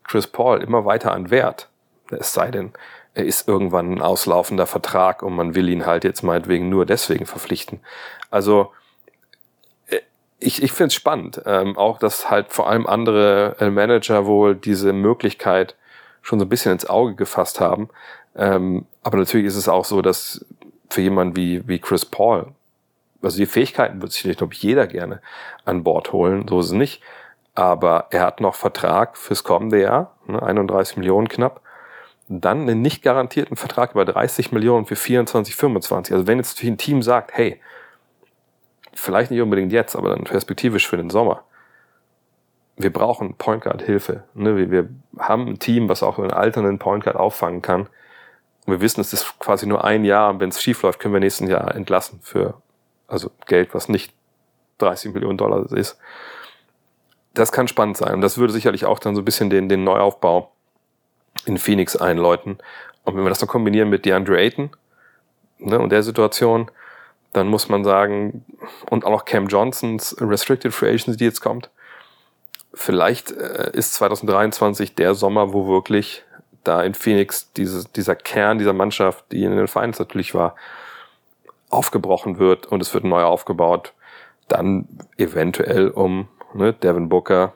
Chris Paul immer weiter an Wert. Es sei denn, er ist irgendwann ein auslaufender Vertrag und man will ihn halt jetzt meinetwegen nur deswegen verpflichten. Also äh, ich, ich finde es spannend, ähm, auch dass halt vor allem andere äh, Manager wohl diese Möglichkeit schon so ein bisschen ins Auge gefasst haben. Ähm, aber natürlich ist es auch so, dass für jemanden wie, wie Chris Paul, also die Fähigkeiten wird sich, glaube ich, jeder gerne an Bord holen, so ist es nicht. Aber er hat noch Vertrag fürs kommende Jahr, ne, 31 Millionen knapp dann einen nicht garantierten Vertrag über 30 Millionen für 24, 25. Also wenn jetzt ein Team sagt, hey, vielleicht nicht unbedingt jetzt, aber dann perspektivisch für den Sommer. Wir brauchen Point Guard Hilfe. Ne? Wir haben ein Team, was auch einen alternden Point Guard auffangen kann. Und wir wissen, es ist quasi nur ein Jahr. Und wenn es schief läuft, können wir nächsten Jahr entlassen für also Geld, was nicht 30 Millionen Dollar ist. Das kann spannend sein. Und das würde sicherlich auch dann so ein bisschen den, den Neuaufbau in Phoenix einläuten. Und wenn wir das dann kombinieren mit DeAndre Ayton ne, und der Situation, dann muss man sagen, und auch noch Cam Johnsons Restricted Free Agency, die jetzt kommt, vielleicht äh, ist 2023 der Sommer, wo wirklich da in Phoenix dieses, dieser Kern dieser Mannschaft, die in den Finals natürlich war, aufgebrochen wird und es wird neu aufgebaut. Dann eventuell um ne, Devin Booker,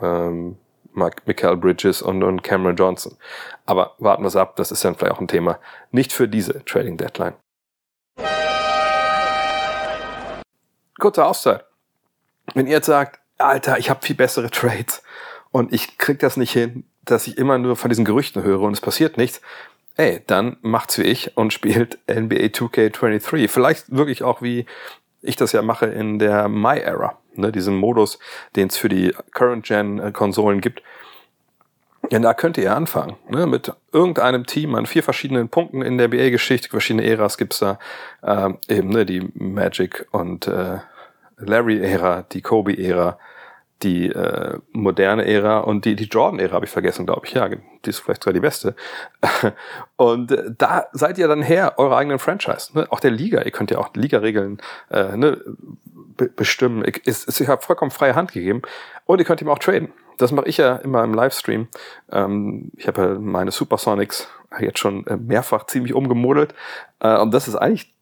ähm, Michael Bridges und, und Cameron Johnson. Aber warten wir es ab, das ist dann vielleicht auch ein Thema. Nicht für diese Trading Deadline. Kurze Auszeit. Wenn ihr jetzt sagt, Alter, ich habe viel bessere Trades und ich krieg das nicht hin, dass ich immer nur von diesen Gerüchten höre und es passiert nichts, ey, dann macht's wie ich und spielt NBA 2K23. Vielleicht wirklich auch wie ich das ja mache in der My Era ne, diesen Modus, den es für die Current-Gen-Konsolen gibt. Ja, da könnt ihr anfangen. Ne? Mit irgendeinem Team an vier verschiedenen Punkten in der BA-Geschichte, verschiedene Äras gibt's da. Ähm, eben ne, die Magic und äh, Larry-Ära, die Kobe-Ära, die äh, moderne Ära und die, die Jordan-Ära habe ich vergessen, glaube ich. Ja, die ist vielleicht sogar die beste. [laughs] und äh, da seid ihr dann her, eure eigenen Franchise. Ne? Auch der Liga, ihr könnt ja auch Liga-Regeln äh, ne, bestimmen. Es ist ja vollkommen freie Hand gegeben. Und ihr könnt ihm auch traden. Das mache ich ja immer im Livestream. Ähm, ich habe ja meine Supersonics jetzt schon äh, mehrfach ziemlich umgemodelt. Äh, und das ist eigentlich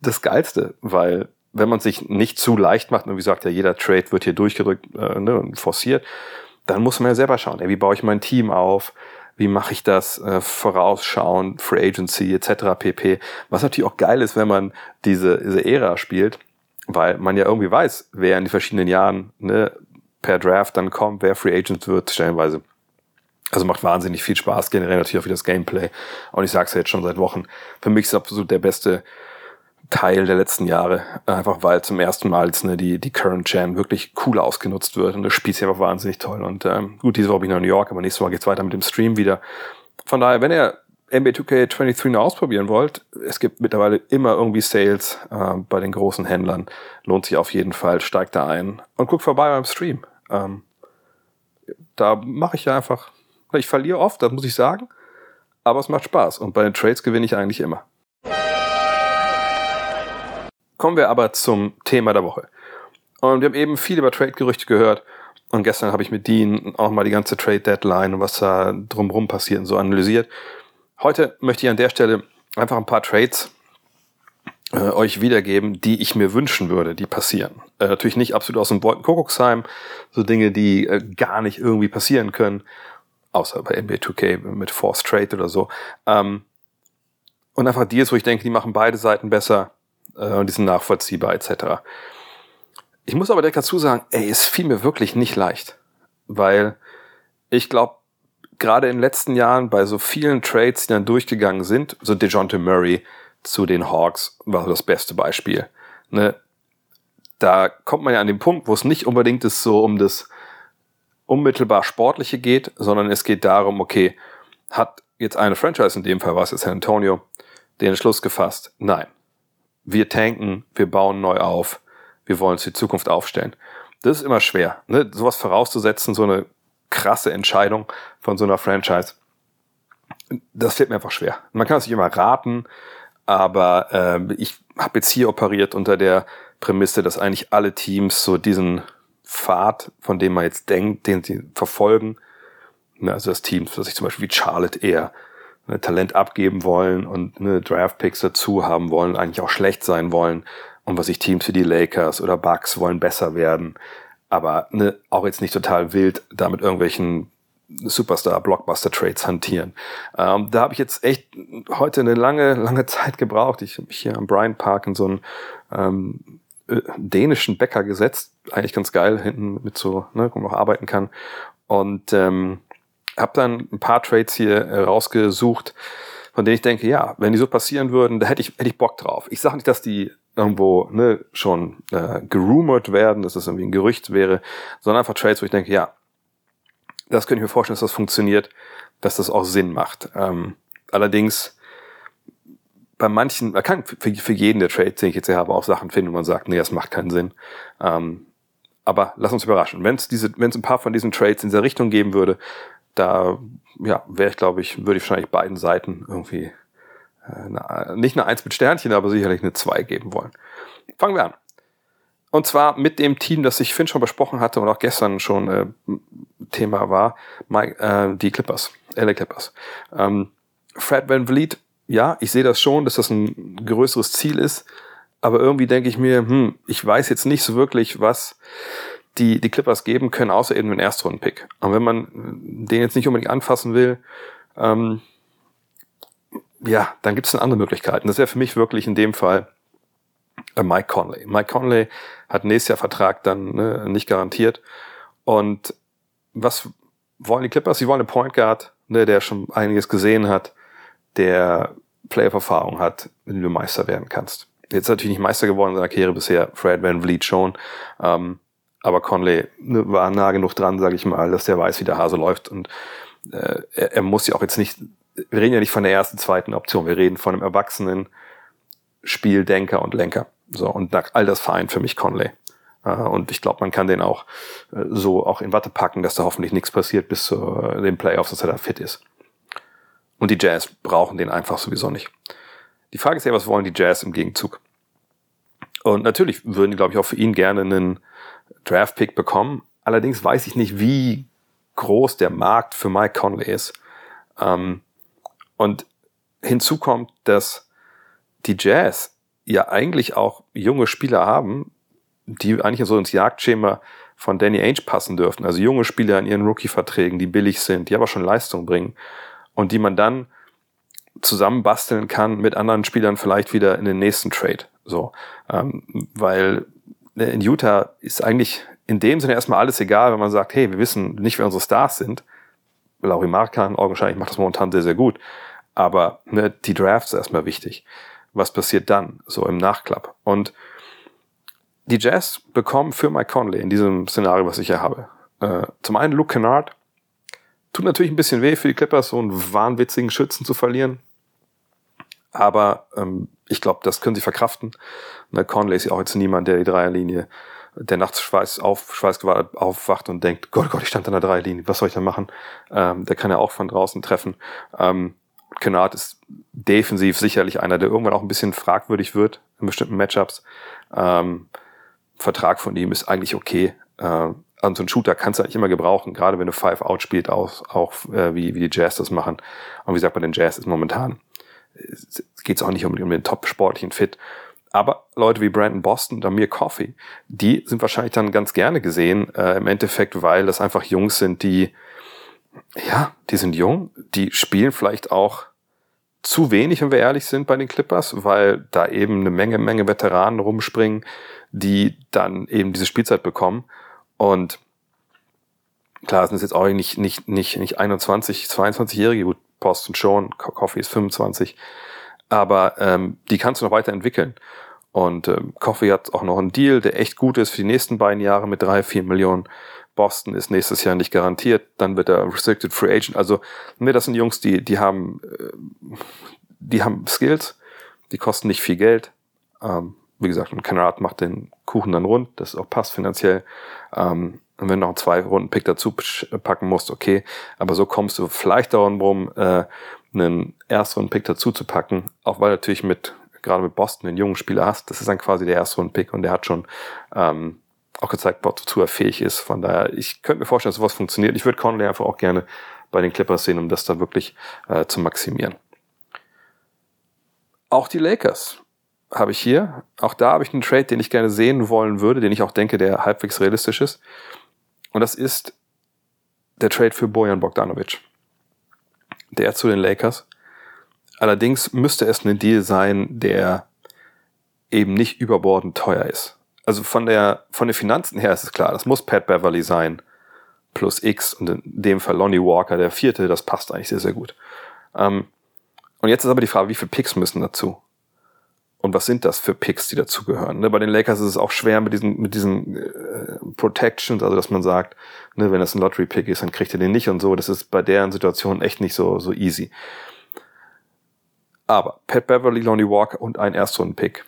das Geilste, weil wenn man sich nicht zu leicht macht, und wie gesagt, ja, jeder Trade wird hier durchgedrückt äh, ne, und forciert, dann muss man ja selber schauen, ey, wie baue ich mein Team auf, wie mache ich das äh, vorausschauen, Free Agency etc. pp. Was natürlich auch geil ist, wenn man diese, diese Ära spielt, weil man ja irgendwie weiß, wer in den verschiedenen Jahren ne, per Draft dann kommt, wer Free Agent wird, stellenweise. Also macht wahnsinnig viel Spaß, generell natürlich auch wie das Gameplay. Und ich sage es ja jetzt schon seit Wochen. Für mich ist absolut der beste Teil der letzten Jahre, einfach weil zum ersten Mal jetzt ne, die, die Current Gen wirklich cool ausgenutzt wird und das Spiel ist einfach wahnsinnig toll. Und ähm, gut, diese Woche bin ich in New York, aber nächstes Mal geht's weiter mit dem Stream wieder. Von daher, wenn ihr NBA 2K23 noch ausprobieren wollt, es gibt mittlerweile immer irgendwie Sales äh, bei den großen Händlern. Lohnt sich auf jeden Fall, steigt da ein und guckt vorbei beim Stream. Ähm, da mache ich ja einfach, ich verliere oft, das muss ich sagen, aber es macht Spaß und bei den Trades gewinne ich eigentlich immer. Kommen wir aber zum Thema der Woche. Und wir haben eben viel über Trade-Gerüchte gehört. Und gestern habe ich mit Dean auch mal die ganze Trade-Deadline und was da drumherum passiert und so analysiert. Heute möchte ich an der Stelle einfach ein paar Trades äh, euch wiedergeben, die ich mir wünschen würde, die passieren. Äh, natürlich nicht absolut aus dem Wolkenkuckucksheim, so Dinge, die äh, gar nicht irgendwie passieren können, außer bei NBA 2K mit Force Trade oder so. Ähm, und einfach Deals, wo ich denke, die machen beide Seiten besser und die sind nachvollziehbar etc. Ich muss aber direkt dazu sagen, ey, es fiel mir wirklich nicht leicht, weil ich glaube, gerade in den letzten Jahren bei so vielen Trades, die dann durchgegangen sind, so DeJounte Murray zu den Hawks war das beste Beispiel. Ne? Da kommt man ja an den Punkt, wo es nicht unbedingt ist so um das unmittelbar Sportliche geht, sondern es geht darum, okay, hat jetzt eine Franchise, in dem Fall war es jetzt San Antonio, den Entschluss gefasst, nein, wir tanken, wir bauen neu auf, wir wollen uns die Zukunft aufstellen. Das ist immer schwer, ne? sowas vorauszusetzen, so eine krasse Entscheidung von so einer Franchise. Das fällt mir einfach schwer. Man kann es nicht immer raten, aber äh, ich habe jetzt hier operiert unter der Prämisse, dass eigentlich alle Teams so diesen Pfad, von dem man jetzt denkt, den sie verfolgen, ne, also das Team, das ich zum Beispiel wie Charlotte eher ne, Talent abgeben wollen und eine Draft-Picks dazu haben wollen, eigentlich auch schlecht sein wollen. Und was ich Teams wie die Lakers oder Bucks wollen besser werden, aber ne, auch jetzt nicht total wild da mit irgendwelchen Superstar-Blockbuster-Trades hantieren. Ähm, da habe ich jetzt echt heute eine lange, lange [laughs] Zeit gebraucht. Ich habe mich hier am Bryant Park in so einen ähm, äh, dänischen Bäcker gesetzt. Eigentlich ganz geil, hinten mit so, ne, wo man noch arbeiten kann. Und ähm, habe dann ein paar Trades hier äh, rausgesucht, von denen ich denke, ja, wenn die so passieren würden, da hätte ich, hätte ich Bock drauf. Ich sage nicht, dass die irgendwo ne, schon äh, gerumort werden, dass das irgendwie ein Gerücht wäre, sondern einfach Trades, wo ich denke, ja, das könnte ich mir vorstellen, dass das funktioniert, dass das auch Sinn macht. Ähm, allerdings bei manchen, man kann für, für jeden der Trades, den ich jetzt hier habe, auch Sachen finden, wo man sagt, nee, das macht keinen Sinn. Ähm, aber lass uns überraschen. Wenn es diese, wenn es ein paar von diesen Trades in dieser Richtung geben würde, da ja, wäre ich, glaube ich, würde ich wahrscheinlich beiden Seiten irgendwie äh, eine, nicht eine Eins mit Sternchen, aber sicherlich eine Zwei geben wollen. Fangen wir an. Und zwar mit dem Team, das ich Finn schon besprochen hatte und auch gestern schon äh, Thema war, Mike, äh, die Clippers, LA Clippers. Ähm, Fred Van Vliet, ja, ich sehe das schon, dass das ein größeres Ziel ist, aber irgendwie denke ich mir, hm, ich weiß jetzt nicht so wirklich, was die, die Clippers geben können, außer eben einen Erstrunden-Pick. Und wenn man den jetzt nicht unbedingt anfassen will, ähm, ja, dann gibt es andere Möglichkeiten. Das wäre für mich wirklich in dem Fall äh, Mike Conley. Mike Conley hat nächstes Jahr Vertrag dann ne, nicht garantiert. Und was wollen die Clippers? Sie wollen einen Point Guard, ne, der schon einiges gesehen hat, der Playoff-Erfahrung hat, wenn du Meister werden kannst. Jetzt natürlich nicht Meister geworden in seiner Karriere bisher, Fred Van Vliet schon. Ähm, aber Conley ne, war nah genug dran, sage ich mal, dass der weiß, wie der Hase läuft. Und äh, er, er muss ja auch jetzt nicht, wir reden ja nicht von der ersten, zweiten Option, wir reden von einem erwachsenen Spieldenker und Lenker. So, und all das vereint für mich Conley. Äh, und ich glaube, man kann den auch äh, so auch in Watte packen, dass da hoffentlich nichts passiert bis zu den Playoffs, dass er da fit ist. Und die Jazz brauchen den einfach sowieso nicht. Die Frage ist ja, was wollen die Jazz im Gegenzug? Und natürlich würden die, glaube ich, auch für ihn gerne einen Draft-Pick bekommen. Allerdings weiß ich nicht, wie groß der Markt für Mike Conley ist. Ähm, und hinzu kommt, dass die Jazz ja eigentlich auch junge Spieler haben, die eigentlich so ins Jagdschema von Danny Ainge passen dürften. Also junge Spieler in ihren Rookie-Verträgen, die billig sind, die aber schon Leistung bringen und die man dann zusammenbasteln kann mit anderen Spielern vielleicht wieder in den nächsten Trade. So, ähm, weil in Utah ist eigentlich in dem Sinne erstmal alles egal, wenn man sagt, hey, wir wissen nicht, wer unsere Stars sind. Lauri Markan augenscheinlich macht das momentan sehr, sehr gut. Aber ne, die Drafts erstmal wichtig. Was passiert dann, so im Nachklapp? Und die Jazz bekommen für Mike Conley in diesem Szenario, was ich hier habe, äh, zum einen Luke Kennard. Tut natürlich ein bisschen weh für die Clippers, so einen wahnwitzigen Schützen zu verlieren. Aber ähm, ich glaube, das können sie verkraften. Ne, Conley ist ja auch jetzt niemand, der die Dreierlinie, der nachts Schweiß auf, Schweißgewahr aufwacht und denkt, Gott, Gott, ich stand an der Dreierlinie, was soll ich da machen? Ähm, der kann ja auch von draußen treffen. Ähm, Kennard ist defensiv sicherlich einer, der irgendwann auch ein bisschen fragwürdig wird in bestimmten Matchups. Ähm, Vertrag von ihm ist eigentlich okay. Äh, also ein Shooter kannst du eigentlich immer gebrauchen, gerade wenn du Five Out spielst, auch, auch äh, wie, wie die Jazz das machen. Und wie gesagt, bei den Jazz ist momentan geht es auch nicht um, um den top sportlichen Fit. Aber Leute wie Brandon Boston oder Mir Coffee, die sind wahrscheinlich dann ganz gerne gesehen, äh, im Endeffekt, weil das einfach Jungs sind, die, ja, die sind jung, die spielen vielleicht auch zu wenig, wenn wir ehrlich sind, bei den Clippers, weil da eben eine Menge, Menge Veteranen rumspringen, die dann eben diese Spielzeit bekommen. Und klar, sind es jetzt auch nicht, nicht, nicht, nicht 21, 22-Jährige, gut, Boston schon, Coffee ist 25, aber ähm, die kannst du noch weiterentwickeln. Und ähm, Coffee hat auch noch einen Deal, der echt gut ist für die nächsten beiden Jahre mit drei, vier Millionen. Boston ist nächstes Jahr nicht garantiert, dann wird er Restricted Free Agent. Also, ne, das sind Jungs, die, die haben, äh, die haben Skills, die kosten nicht viel Geld. Ähm, wie gesagt, ein Kennard macht den Kuchen dann rund, das auch passt finanziell. Ähm, und wenn du noch einen zwei Runden Pick dazu packen musst, okay. Aber so kommst du vielleicht darum rum, äh, einen ersten Pick dazu zu packen, auch weil natürlich mit, gerade mit Boston einen jungen Spieler hast. Das ist dann quasi der erste Pick und der hat schon ähm, auch gezeigt, wozu er fähig ist. Von daher, ich könnte mir vorstellen, dass sowas funktioniert. Ich würde Conley einfach auch gerne bei den Clippers sehen, um das da wirklich äh, zu maximieren. Auch die Lakers habe ich hier. Auch da habe ich einen Trade, den ich gerne sehen wollen würde, den ich auch denke, der halbwegs realistisch ist. Und das ist der Trade für Bojan Bogdanovic. Der zu den Lakers. Allerdings müsste es ein Deal sein, der eben nicht überbordend teuer ist. Also von der, von den Finanzen her ist es klar, das muss Pat Beverly sein. Plus X und in dem Fall Lonnie Walker, der vierte, das passt eigentlich sehr, sehr gut. Ähm, und jetzt ist aber die Frage, wie viele Picks müssen dazu? Und was sind das für Picks, die dazugehören. Ne? Bei den Lakers ist es auch schwer mit diesen, mit diesen äh, Protections, also dass man sagt, ne, wenn das ein Lottery-Pick ist, dann kriegt ihr den nicht und so. Das ist bei deren Situation echt nicht so, so easy. Aber Pat Beverly, Lonnie Walker und ein Erstrunden-Pick.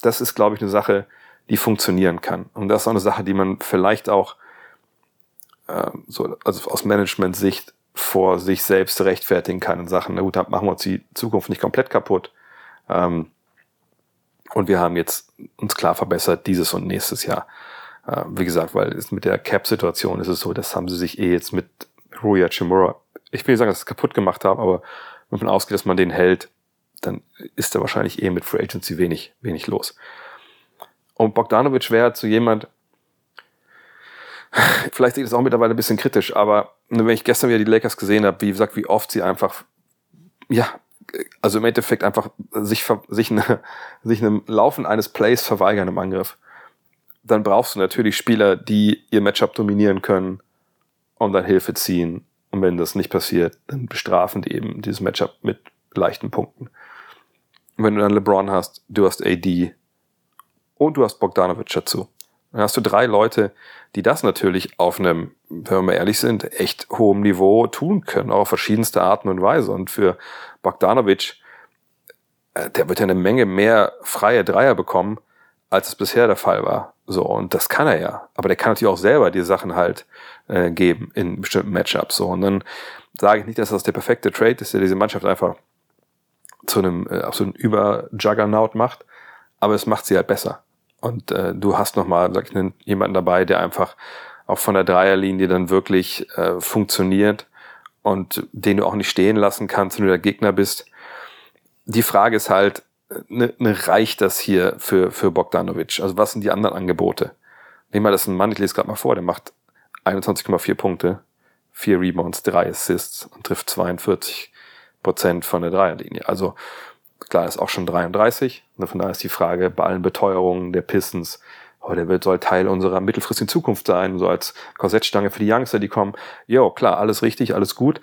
Das ist, glaube ich, eine Sache, die funktionieren kann. Und das ist auch eine Sache, die man vielleicht auch äh, so, also aus Management-Sicht vor sich selbst rechtfertigen kann und Sachen, na gut, dann machen wir uns die Zukunft nicht komplett kaputt ähm, und wir haben jetzt uns klar verbessert dieses und nächstes Jahr. Äh, wie gesagt, weil es mit der Cap-Situation ist es so, das haben sie sich eh jetzt mit Ruya Chimura, ich will nicht sagen, dass sie es kaputt gemacht haben, aber wenn man ausgeht, dass man den hält, dann ist da wahrscheinlich eh mit Free Agency wenig, wenig los. Und Bogdanovic wäre zu jemand, [sighs] vielleicht sehe ich das auch mittlerweile ein bisschen kritisch, aber wenn ich gestern wieder die Lakers gesehen habe, wie gesagt, wie oft sie einfach, ja, also im Endeffekt einfach sich, sich, eine, [laughs] sich einem Laufen eines Plays verweigern im Angriff. Dann brauchst du natürlich Spieler, die ihr Matchup dominieren können und dann Hilfe ziehen. Und wenn das nicht passiert, dann bestrafen die eben dieses Matchup mit leichten Punkten. Und wenn du dann LeBron hast, du hast AD und du hast Bogdanovic dazu. Dann hast du drei Leute, die das natürlich auf einem, wenn wir mal ehrlich sind, echt hohem Niveau tun können, auch auf verschiedenste Arten und Weise. Und für Bogdanovic, äh, der wird ja eine Menge mehr freie Dreier bekommen, als es bisher der Fall war. So, und das kann er ja. Aber der kann natürlich auch selber die Sachen halt äh, geben in bestimmten Matchups. So, und dann sage ich nicht, dass das der perfekte Trade ist, der diese Mannschaft einfach zu einem äh, absoluten Über-Juggernaut macht, aber es macht sie halt besser. Und äh, du hast nochmal, sag ich, jemanden dabei, der einfach auch von der Dreierlinie dann wirklich äh, funktioniert und den du auch nicht stehen lassen kannst, wenn du der Gegner bist. Die Frage ist halt, ne, ne reicht das hier für, für Bogdanovic? Also was sind die anderen Angebote? Nehmen wir das ein Mann, ich lese gerade mal vor, der macht 21,4 Punkte, 4 Rebounds, 3 Assists und trifft 42 Prozent von der Dreierlinie. Also Klar, ist auch schon 33. Und von daher ist die Frage bei allen Beteuerungen der Pistons, oh, der wird, soll Teil unserer mittelfristigen Zukunft sein, so als Korsettstange für die Youngster, die kommen. Jo, klar, alles richtig, alles gut.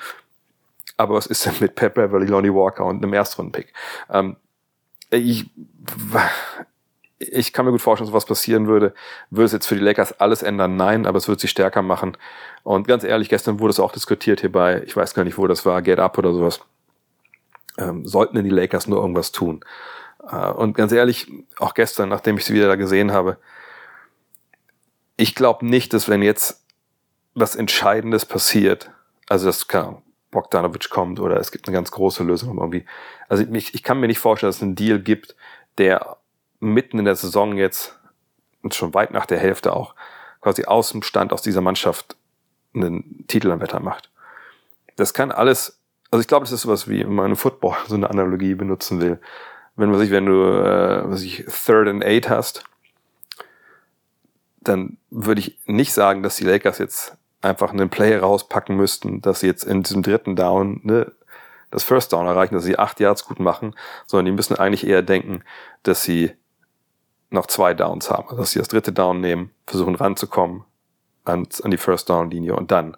Aber was ist denn mit Pat Beverly, Lonnie Walker und einem Erstrundenpick? Ähm, ich, ich kann mir gut vorstellen, dass was passieren würde. Würde es jetzt für die Lakers alles ändern? Nein, aber es würde sie stärker machen. Und ganz ehrlich, gestern wurde es auch diskutiert hier bei, ich weiß gar nicht, wo das war, Get Up oder sowas ähm, sollten denn die Lakers nur irgendwas tun. Äh, und ganz ehrlich, auch gestern, nachdem ich sie wieder da gesehen habe, ich glaube nicht, dass wenn jetzt was Entscheidendes passiert, also dass kann, Bogdanovic kommt oder es gibt eine ganz große Lösung irgendwie. Also ich, ich kann mir nicht vorstellen, dass es einen Deal gibt, der mitten in der Saison jetzt und schon weit nach der Hälfte auch quasi aus dem Stand aus dieser Mannschaft einen Titel am Wetter macht. Das kann alles, also ich glaube, das ist sowas wie, wenn man einen Football [laughs] so eine Analogie benutzen will. Wenn man sich, wenn du, äh, was ich, Third and Eight hast, dann würde ich nicht sagen, dass die Lakers jetzt einfach einen Play rauspacken müssten, dass sie jetzt in diesem dritten Down ne, das First Down erreichen, dass sie acht Yards gut machen, sondern die müssen eigentlich eher denken, dass sie noch zwei Downs haben, also dass sie das dritte Down nehmen, versuchen ranzukommen an, an die First Down Linie und dann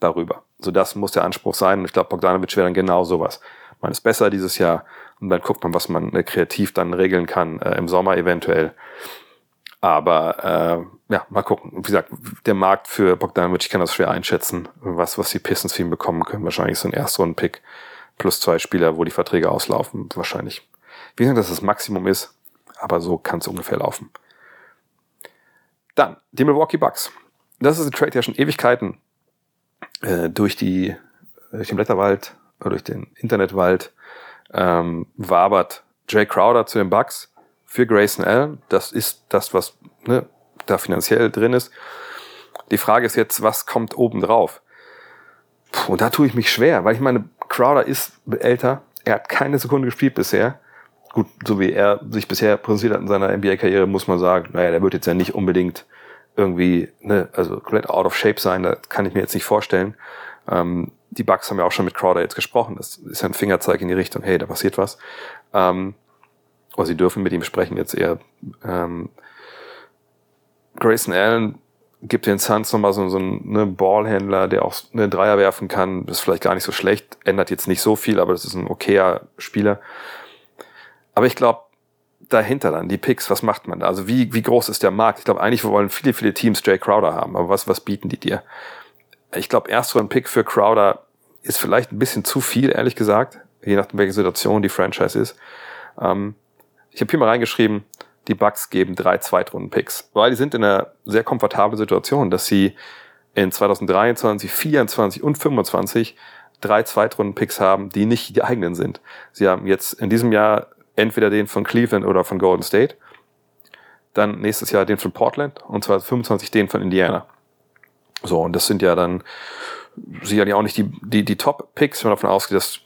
darüber. So das muss der Anspruch sein und ich glaube, Bogdanovic wäre dann genau sowas. Man ist besser dieses Jahr und dann guckt man, was man äh, kreativ dann regeln kann äh, im Sommer eventuell. Aber äh, ja, mal gucken. Wie gesagt, der Markt für Bogdanovic, ich kann das schwer einschätzen, was, was die Pistons für ihn bekommen können. Wahrscheinlich so ein Erstrunden-Pick plus zwei Spieler, wo die Verträge auslaufen. Wahrscheinlich. Wie gesagt, dass das Maximum ist, aber so kann es ungefähr laufen. Dann, die Milwaukee Bucks. Das ist ein Trade, der schon Ewigkeiten äh, durch, die, durch den Blätterwald oder durch den Internetwald ähm, wabert. Jay Crowder zu den Bucks für Grayson Allen. Das ist das, was ne, da finanziell drin ist. Die Frage ist jetzt, was kommt oben drauf? Puh, und da tue ich mich schwer, weil ich meine, Crowder ist älter, er hat keine Sekunde gespielt bisher. Gut, so wie er sich bisher präsentiert hat in seiner NBA-Karriere, muss man sagen, naja, der wird jetzt ja nicht unbedingt irgendwie, ne, also komplett out of shape sein, da kann ich mir jetzt nicht vorstellen. Ähm, die Bucks haben ja auch schon mit Crowder jetzt gesprochen. Das ist ja ein Fingerzeig in die Richtung, hey, da passiert was. Ähm, oder sie dürfen mit ihm sprechen jetzt eher. Ähm, Grayson Allen gibt den Suns nochmal so, so einen ne, Ballhändler, der auch eine Dreier werfen kann. Das ist vielleicht gar nicht so schlecht, ändert jetzt nicht so viel, aber das ist ein okayer Spieler. Aber ich glaube, dahinter dann, die Picks, was macht man da? Also wie, wie groß ist der Markt? Ich glaube, eigentlich wollen viele, viele Teams Jay Crowder haben, aber was, was bieten die dir? Ich glaube, erst so ein Pick für Crowder ist vielleicht ein bisschen zu viel, ehrlich gesagt, je nachdem, welche Situation die Franchise ist. Ähm, ich habe hier mal reingeschrieben, die Bucks geben drei Zweitrunden-Picks, weil die sind in einer sehr komfortablen Situation, dass sie in 2023, 24 und 25 drei Zweitrunden-Picks haben, die nicht die eigenen sind. Sie haben jetzt in diesem Jahr entweder den von Cleveland oder von Golden State, dann nächstes Jahr den von Portland und 2025 den von Indiana. So, und das sind ja dann sicherlich auch nicht die, die, die Top-Picks, wenn man davon ausgeht, dass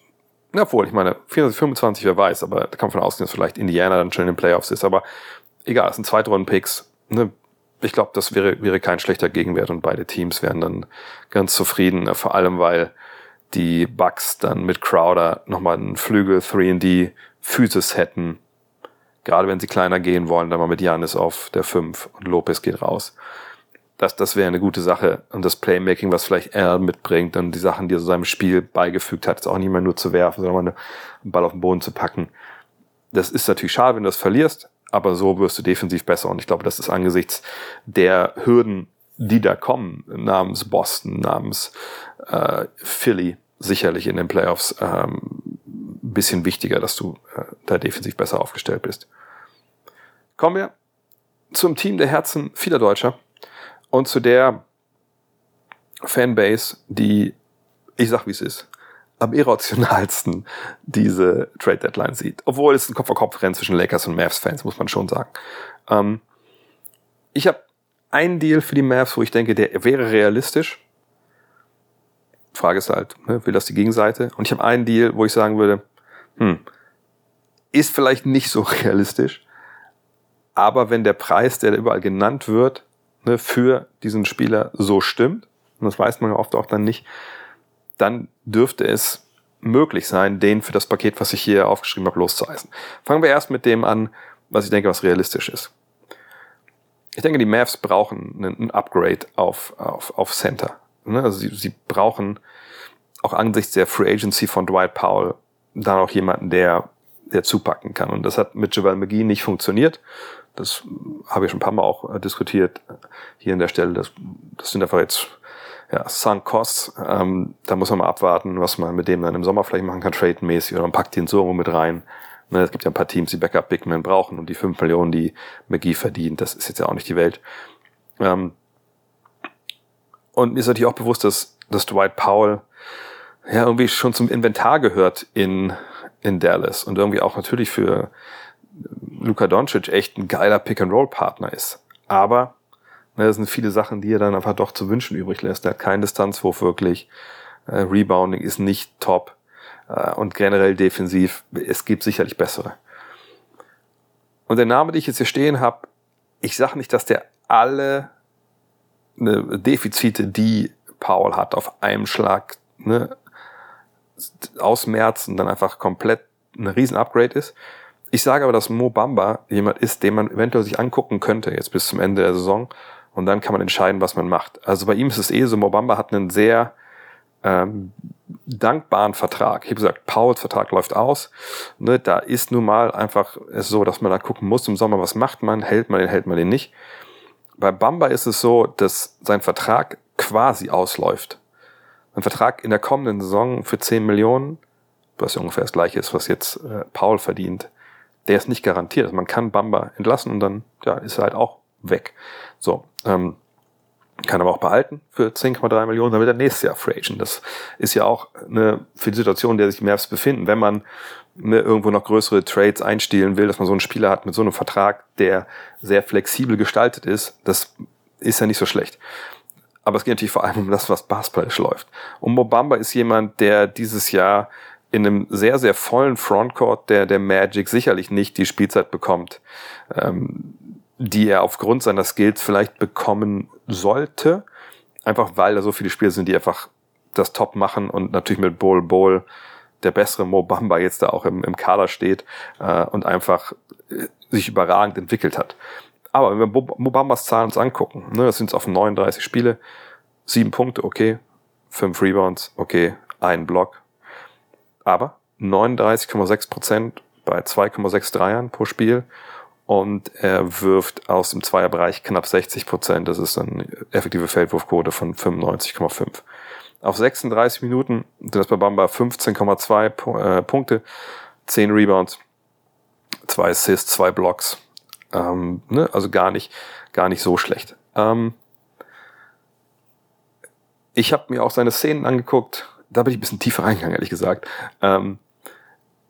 na wohl, ich meine, 24, 25, wer weiß, aber da kann man von ausgehen, dass vielleicht Indiana dann schon in den Playoffs ist. Aber egal, es sind Zweitrunden-Picks. Ne? Ich glaube, das wäre, wäre kein schlechter Gegenwert und beide Teams wären dann ganz zufrieden, vor allem weil die Bucks dann mit Crowder nochmal einen Flügel 3D Physis hätten. Gerade wenn sie kleiner gehen wollen, dann mal mit Janis auf der 5 und Lopez geht raus das, das wäre eine gute Sache. Und das Playmaking, was vielleicht er mitbringt und die Sachen, die er so seinem Spiel beigefügt hat, ist auch nicht mehr nur zu werfen, sondern mal einen Ball auf den Boden zu packen. Das ist natürlich schade, wenn du das verlierst, aber so wirst du defensiv besser. Und ich glaube, das ist angesichts der Hürden, die da kommen, namens Boston, namens äh, Philly, sicherlich in den Playoffs ähm, bisschen wichtiger, dass du äh, da defensiv besser aufgestellt bist. Kommen wir zum Team der Herzen vieler Deutscher und zu der Fanbase, die, ich sag wie es ist, am irrationalsten diese Trade Deadline sieht. Obwohl es ein Kopf-a-Kopf-Rennen zwischen Lakers und Mavs-Fans, muss man schon sagen. Ähm, ich habe einen Deal für die Mavs, wo ich denke, der wäre realistisch. Frage ist halt, ne, will das die Gegenseite? Und ich habe einen Deal, wo ich sagen würde, hm, ist vielleicht nicht so [laughs] realistisch, aber wenn der Preis, der überall genannt wird, ne, für diesen Spieler so stimmt, und das weiß man ja oft auch dann nicht, dann dürfte es möglich sein, den für das Paket, was ich hier aufgeschrieben habe, loszueisen. Fangen wir erst mit dem an, was ich denke, was realistisch ist. Ich denke, die Mavs brauchen ein Upgrade auf, auf, auf Center. Ne, also sie, sie brauchen auch angesichts der Free Agency von Dwight Powell dann auch jemanden, der, der zupacken kann. Und das hat mit Javel McGee nicht funktioniert. Das habe ich schon ein paar Mal auch äh, diskutiert hier an der Stelle. Das, das sind einfach jetzt ja, sunk costs. Ähm, da muss man mal abwarten, was man mit dem dann im Sommer vielleicht machen kann, trademäßig oder man packt den so mit rein. Ne, es gibt ja ein paar Teams, die Backup Big Men brauchen und die fünf Millionen, die McGee verdient, das ist jetzt ja auch nicht die Welt. Ähm, und mir ist natürlich auch bewusst, dass, dass Dwight Powell ja irgendwie schon zum Inventar gehört in, in Dallas und irgendwie auch natürlich für Luka Doncic echt ein geiler Pick-and-Roll-Partner ist. Aber ne, das sind viele Sachen, die er dann einfach doch zu wünschen übrig lässt. Er hat keinen Distanzwurf wirklich. Äh, Rebounding ist nicht top. Äh, und generell defensiv, es gibt sicherlich bessere. Und der Name, den ich jetzt hier stehen habe, ich sage nicht, dass der alle ne, Defizite, die Paul hat, auf einem Schlag ne, ausmerzen, dann einfach komplett ein riesen Upgrade ist. Ich sage aber, dass Mo Bamba jemand ist, den man eventuell sich angucken könnte jetzt bis zum Ende der Saison und dann kann man entscheiden, was man macht. Also bei ihm ist es eh so, Mo Bamba hat einen sehr ähm, dankbaren Vertrag. Ich habe gesagt, Pauls Vertrag läuft aus. Ne, da ist nun mal einfach es so, dass man da gucken muss im Sommer, was macht man, hält man den, hält man den nicht. Bei Bamba ist es so, dass sein Vertrag quasi ausläuft. Ein Vertrag in der kommenden Saison für 10 Millionen, was ja ungefähr das gleiche ist, was jetzt äh, Paul verdient, der ist nicht garantiert. Also man kann Bamba entlassen und dann ja, ist er halt auch weg. So, ähm, kann aber auch behalten für 10,3 Millionen, wird er nächstes Jahr Free Agent. Das ist ja auch eine, für die Situation, in der sich Mavs befinden. Wenn man ne, irgendwo noch größere Trades einstielen will, dass man so einen Spieler hat mit so einem Vertrag, der sehr flexibel gestaltet ist, das ist ja nicht so schlecht. Aber es geht natürlich vor allem um das, was basketballisch läuft. Und Mobamba ist jemand, der dieses Jahr in einem sehr, sehr vollen Frontcourt der, der Magic sicherlich nicht die Spielzeit bekommt, ähm, die er aufgrund seiner Skills vielleicht bekommen sollte. Einfach weil da so viele Spieler sind, die einfach das Top machen und natürlich mit Bol Bol der bessere Mo Bamba jetzt da auch im, im Kader steht äh, und einfach äh, sich überragend entwickelt hat. Aber wenn wir Mo Bambas Zahlen uns angucken, ne, das sind es auf 39 Spiele, sieben Punkte, okay, fünf Rebounds, okay, ein Block, aber 39,6 Prozent bei 2,6 Dreiern pro Spiel und er wirft aus dem Zweierbereich knapp 60 Prozent. Das ist eine effektive Feldwurfquote von 95,5. Auf 36 Minuten sind das bei Bamba 15,2 äh, Punkte, 10 Rebounds, 2 Assists, 2 Blocks. Ähm, ne? Also gar nicht, gar nicht so schlecht. Ähm, ich habe mir auch seine Szenen angeguckt. Da bin ich ein bisschen tiefer reingegangen, ehrlich gesagt. Ähm,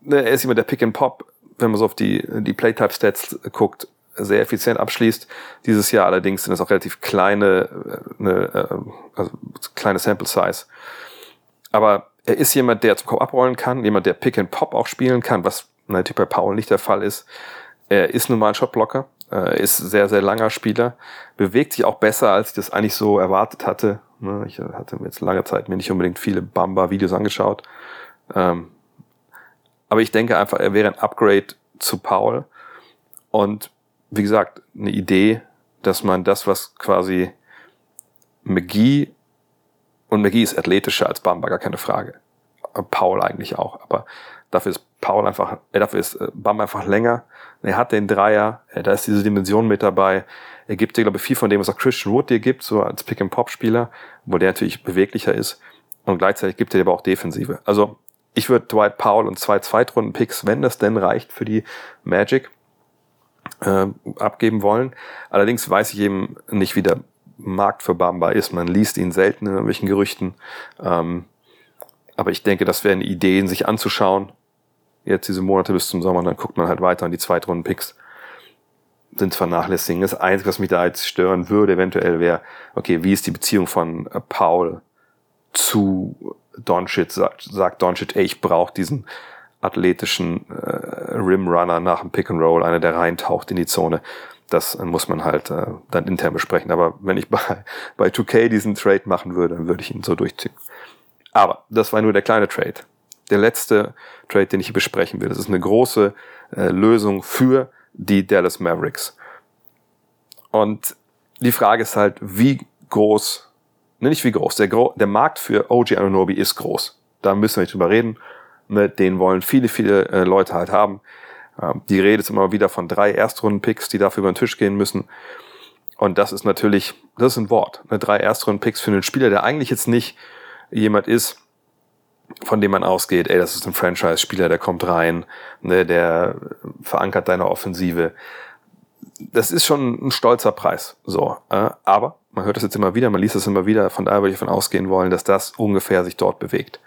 ne, er ist jemand, der Pick and Pop wenn man so auf die, die Playtype-Stats guckt, sehr effizient abschließt. Dieses Jahr allerdings sind es auch relativ kleine, äh, eine, äh, also kleine Sample Size. Aber er ist jemand, der zum Kopf abrollen kann, jemand, der Pick and Pop auch spielen kann, was natürlich bei Paul nicht der Fall ist. Er ist nun mal ein Shotblocker, er ist sehr, sehr langer Spieler, bewegt sich auch besser, als ich das eigentlich so erwartet hatte. Ne, ich hatte jetzt lange Zeit mir nicht unbedingt viele Bamba-Videos angeschaut. Ähm, aber ich denke einfach, er wäre ein Upgrade zu Paul. Und wie gesagt, eine Idee, dass man das, was quasi McGee und McGee ist athletischer als Bamba, gar keine Frage. Paul eigentlich auch. Aber dafür ist Paul einfach, äh, dafür ist äh, Bamba einfach länger. Er hat den Dreier, äh, da ist diese Dimension mit dabei. Er gibt dir, glaube ich, viel von dem, was auch Christian Wood dir gibt, so als Pick-and-Pop-Spieler, wo der natürlich beweglicher ist. Und gleichzeitig gibt er aber auch Defensive. Also ich würde Dwight Powell und zwei Zweitrunden-Picks, wenn das denn reicht für die Magic, äh, abgeben wollen. Allerdings weiß ich eben nicht, wie der Markt für Bamba ist. Man liest ihn selten in irgendwelchen Gerüchten. Ähm, aber ich denke, das wären Ideen, sich anzuschauen. Jetzt diese Monate bis zum Sommer, dann guckt man halt weiter und die Zweitrunden-Picks sind vernachlässigen. Das Einzige, was mich da jetzt stören würde, eventuell wäre, okay, wie ist die Beziehung von äh, Paul zu Doncic sagt, sagt Doncic, ey, ich brauche diesen athletischen äh, Rimrunner nach dem Pick and Roll, einer, der reintaucht in die Zone. Das äh, muss man halt äh, dann intern besprechen. Aber wenn ich [laughs] bei, bei 2K diesen Trade machen würde, dann würde ich ihn so durchziehen. Aber das war nur der kleine Trade. Der letzte Trade, den ich hier besprechen will, das ist eine große äh, Lösung für die Dallas Mavericks. Und die Frage ist halt, wie groß Ne, nicht wie groß. Der, Gro der Markt für OG Anunobi ist groß. Da müssen wir nicht drüber reden. Ne, den wollen viele, viele äh, Leute halt haben. Ähm, die Rede ist immer wieder von drei Erstrunden-Picks, die dafür über den Tisch gehen müssen. Und das ist natürlich, das ist ein Wort. Ne, drei Erstrunden-Picks für einen Spieler, der eigentlich jetzt nicht jemand ist, von dem man ausgeht, ey, das ist ein Franchise-Spieler, der kommt rein, ne, der verankert deine Offensive. Das ist schon ein stolzer Preis. So, äh, aber man hört das jetzt immer wieder, man liest das immer wieder, von daher würde ich davon ausgehen wollen, dass das ungefähr sich dort bewegt.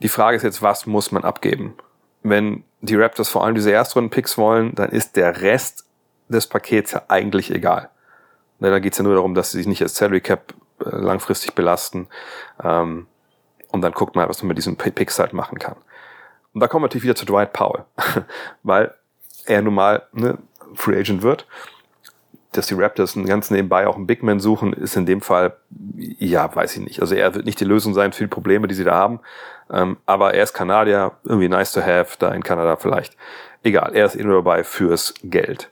Die Frage ist jetzt, was muss man abgeben? Wenn die Raptors vor allem diese Erstrunden-Picks wollen, dann ist der Rest des Pakets ja eigentlich egal. Ne, da geht es ja nur darum, dass sie sich nicht als Salary Cap äh, langfristig belasten. Ähm, und dann guckt man, was man mit diesen Picks halt machen kann. Und da kommen wir natürlich wieder zu Dwight Powell, [laughs] weil er nun mal ne, Free Agent wird. Dass die Raptors ganz nebenbei auch einen Big Man suchen, ist in dem Fall, ja, weiß ich nicht. Also er wird nicht die Lösung sein für die Probleme, die sie da haben. Ähm, aber er ist Kanadier, irgendwie nice to have, da in Kanada vielleicht. Egal, er ist eh nur dabei fürs Geld.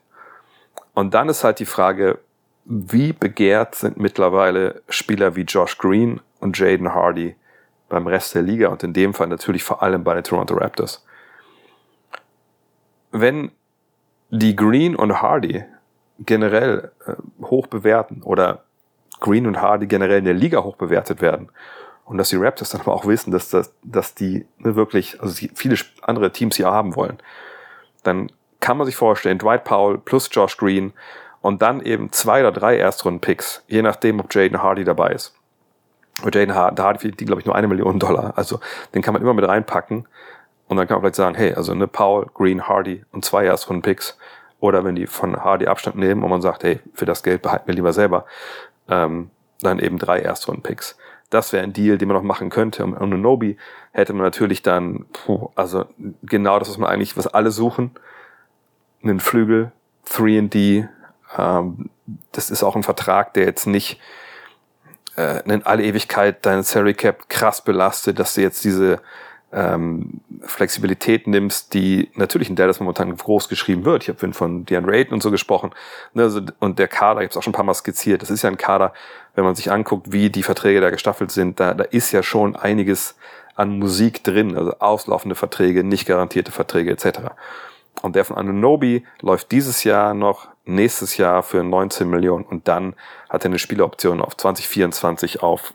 Und dann ist halt die Frage, wie begehrt sind mittlerweile Spieler wie Josh Green und Jaden Hardy beim Rest der Liga und in dem Fall natürlich vor allem bei den Toronto Raptors. Wenn die Green und Hardy generell äh, hoch bewerten oder Green und Hardy generell in der Liga hoch bewertet werden und dass die Raptors dann aber auch wissen, dass, das, dass die wirklich, also die viele andere Teams hier haben wollen, dann kann man sich vorstellen, Dwight Powell plus Josh Green und dann eben zwei oder drei Erstrunden-Picks, je nachdem, ob Jaden Hardy dabei ist. Und Jaden Hardy verdient, glaube ich, nur eine Million Dollar. Also den kann man immer mit reinpacken. Und dann kann man vielleicht sagen, hey, also eine Paul, Green, Hardy und zwei Erstrunden-Picks. Oder wenn die von Hardy Abstand nehmen und man sagt, hey, für das Geld behalten wir lieber selber, ähm, dann eben drei Erstrunden-Picks. Das wäre ein Deal, den man noch machen könnte. Und und Nobi hätte man natürlich dann, puh, also genau das, was man eigentlich, was alle suchen. Einen Flügel, 3D. Ähm, das ist auch ein Vertrag, der jetzt nicht äh, in alle Ewigkeit deinen Salary Cap krass belastet, dass du jetzt diese ähm, Flexibilität nimmst, die natürlich in Dallas momentan groß geschrieben wird. Ich habe von DeAndre Ayton und so gesprochen. Ne, also, und der Kader, ich habe es auch schon ein paar Mal skizziert, das ist ja ein Kader, wenn man sich anguckt, wie die Verträge da gestaffelt sind, da, da ist ja schon einiges an Musik drin, also auslaufende Verträge, nicht garantierte Verträge etc. Und der von Anunobi läuft dieses Jahr noch, nächstes Jahr für 19 Millionen und dann hat er eine Spieleroption auf 2024 auf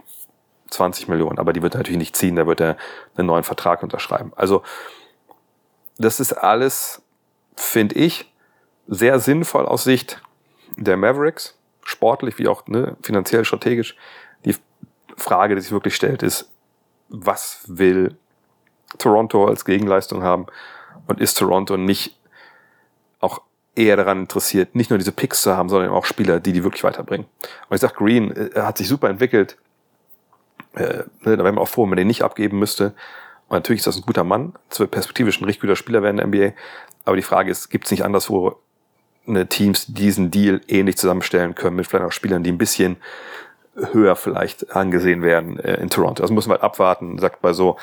20 Millionen. Aber die wird er natürlich nicht ziehen, da wird er einen neuen Vertrag unterschreiben. Also das ist alles, finde ich, sehr sinnvoll aus Sicht der Mavericks, sportlich wie auch ne, finanziell, strategisch. Die Frage, die sich wirklich stellt, ist, was will Toronto als Gegenleistung haben und ist Toronto nicht auch eher daran interessiert, nicht nur diese Picks zu haben, sondern auch Spieler, die die wirklich weiterbringen. Und ich sag, Green äh, hat sich super entwickelt. Äh, ne, da wäre man auch froh, wenn man den nicht abgeben müsste. Und natürlich ist das ein guter Mann. Wird perspektivisch ein richtig guter Spieler werden in der NBA. Aber die Frage ist, gibt es nicht anderswo eine Teams, die diesen Deal ähnlich zusammenstellen können mit vielleicht auch Spielern, die ein bisschen höher vielleicht angesehen werden äh, in Toronto. Das muss man halt abwarten. Sagt bei so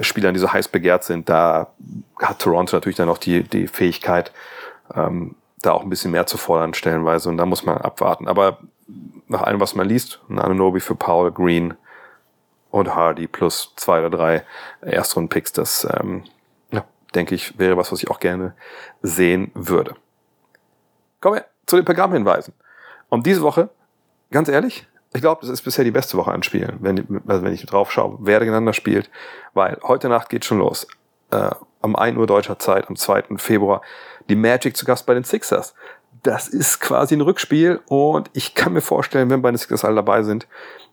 Spielern, die so heiß begehrt sind, da hat Toronto natürlich dann auch die, die Fähigkeit, ähm, da auch ein bisschen mehr zu fordern stellenweise und da muss man abwarten. Aber nach allem, was man liest, ein Anunobi für Paul Green und Hardy plus zwei oder drei Erstrunden-Picks, das ähm, ja, denke ich, wäre was, was ich auch gerne sehen würde. Kommen wir zu den Programmhinweisen. Und diese Woche, ganz ehrlich, ich glaube, das ist bisher die beste Woche an Spielen, wenn, also wenn ich drauf schaue, wer gegeneinander spielt, weil heute Nacht geht schon los. Äh, um 1 Uhr deutscher Zeit, am 2. Februar, die Magic zu Gast bei den Sixers. Das ist quasi ein Rückspiel und ich kann mir vorstellen, wenn bei den Sixers alle dabei sind,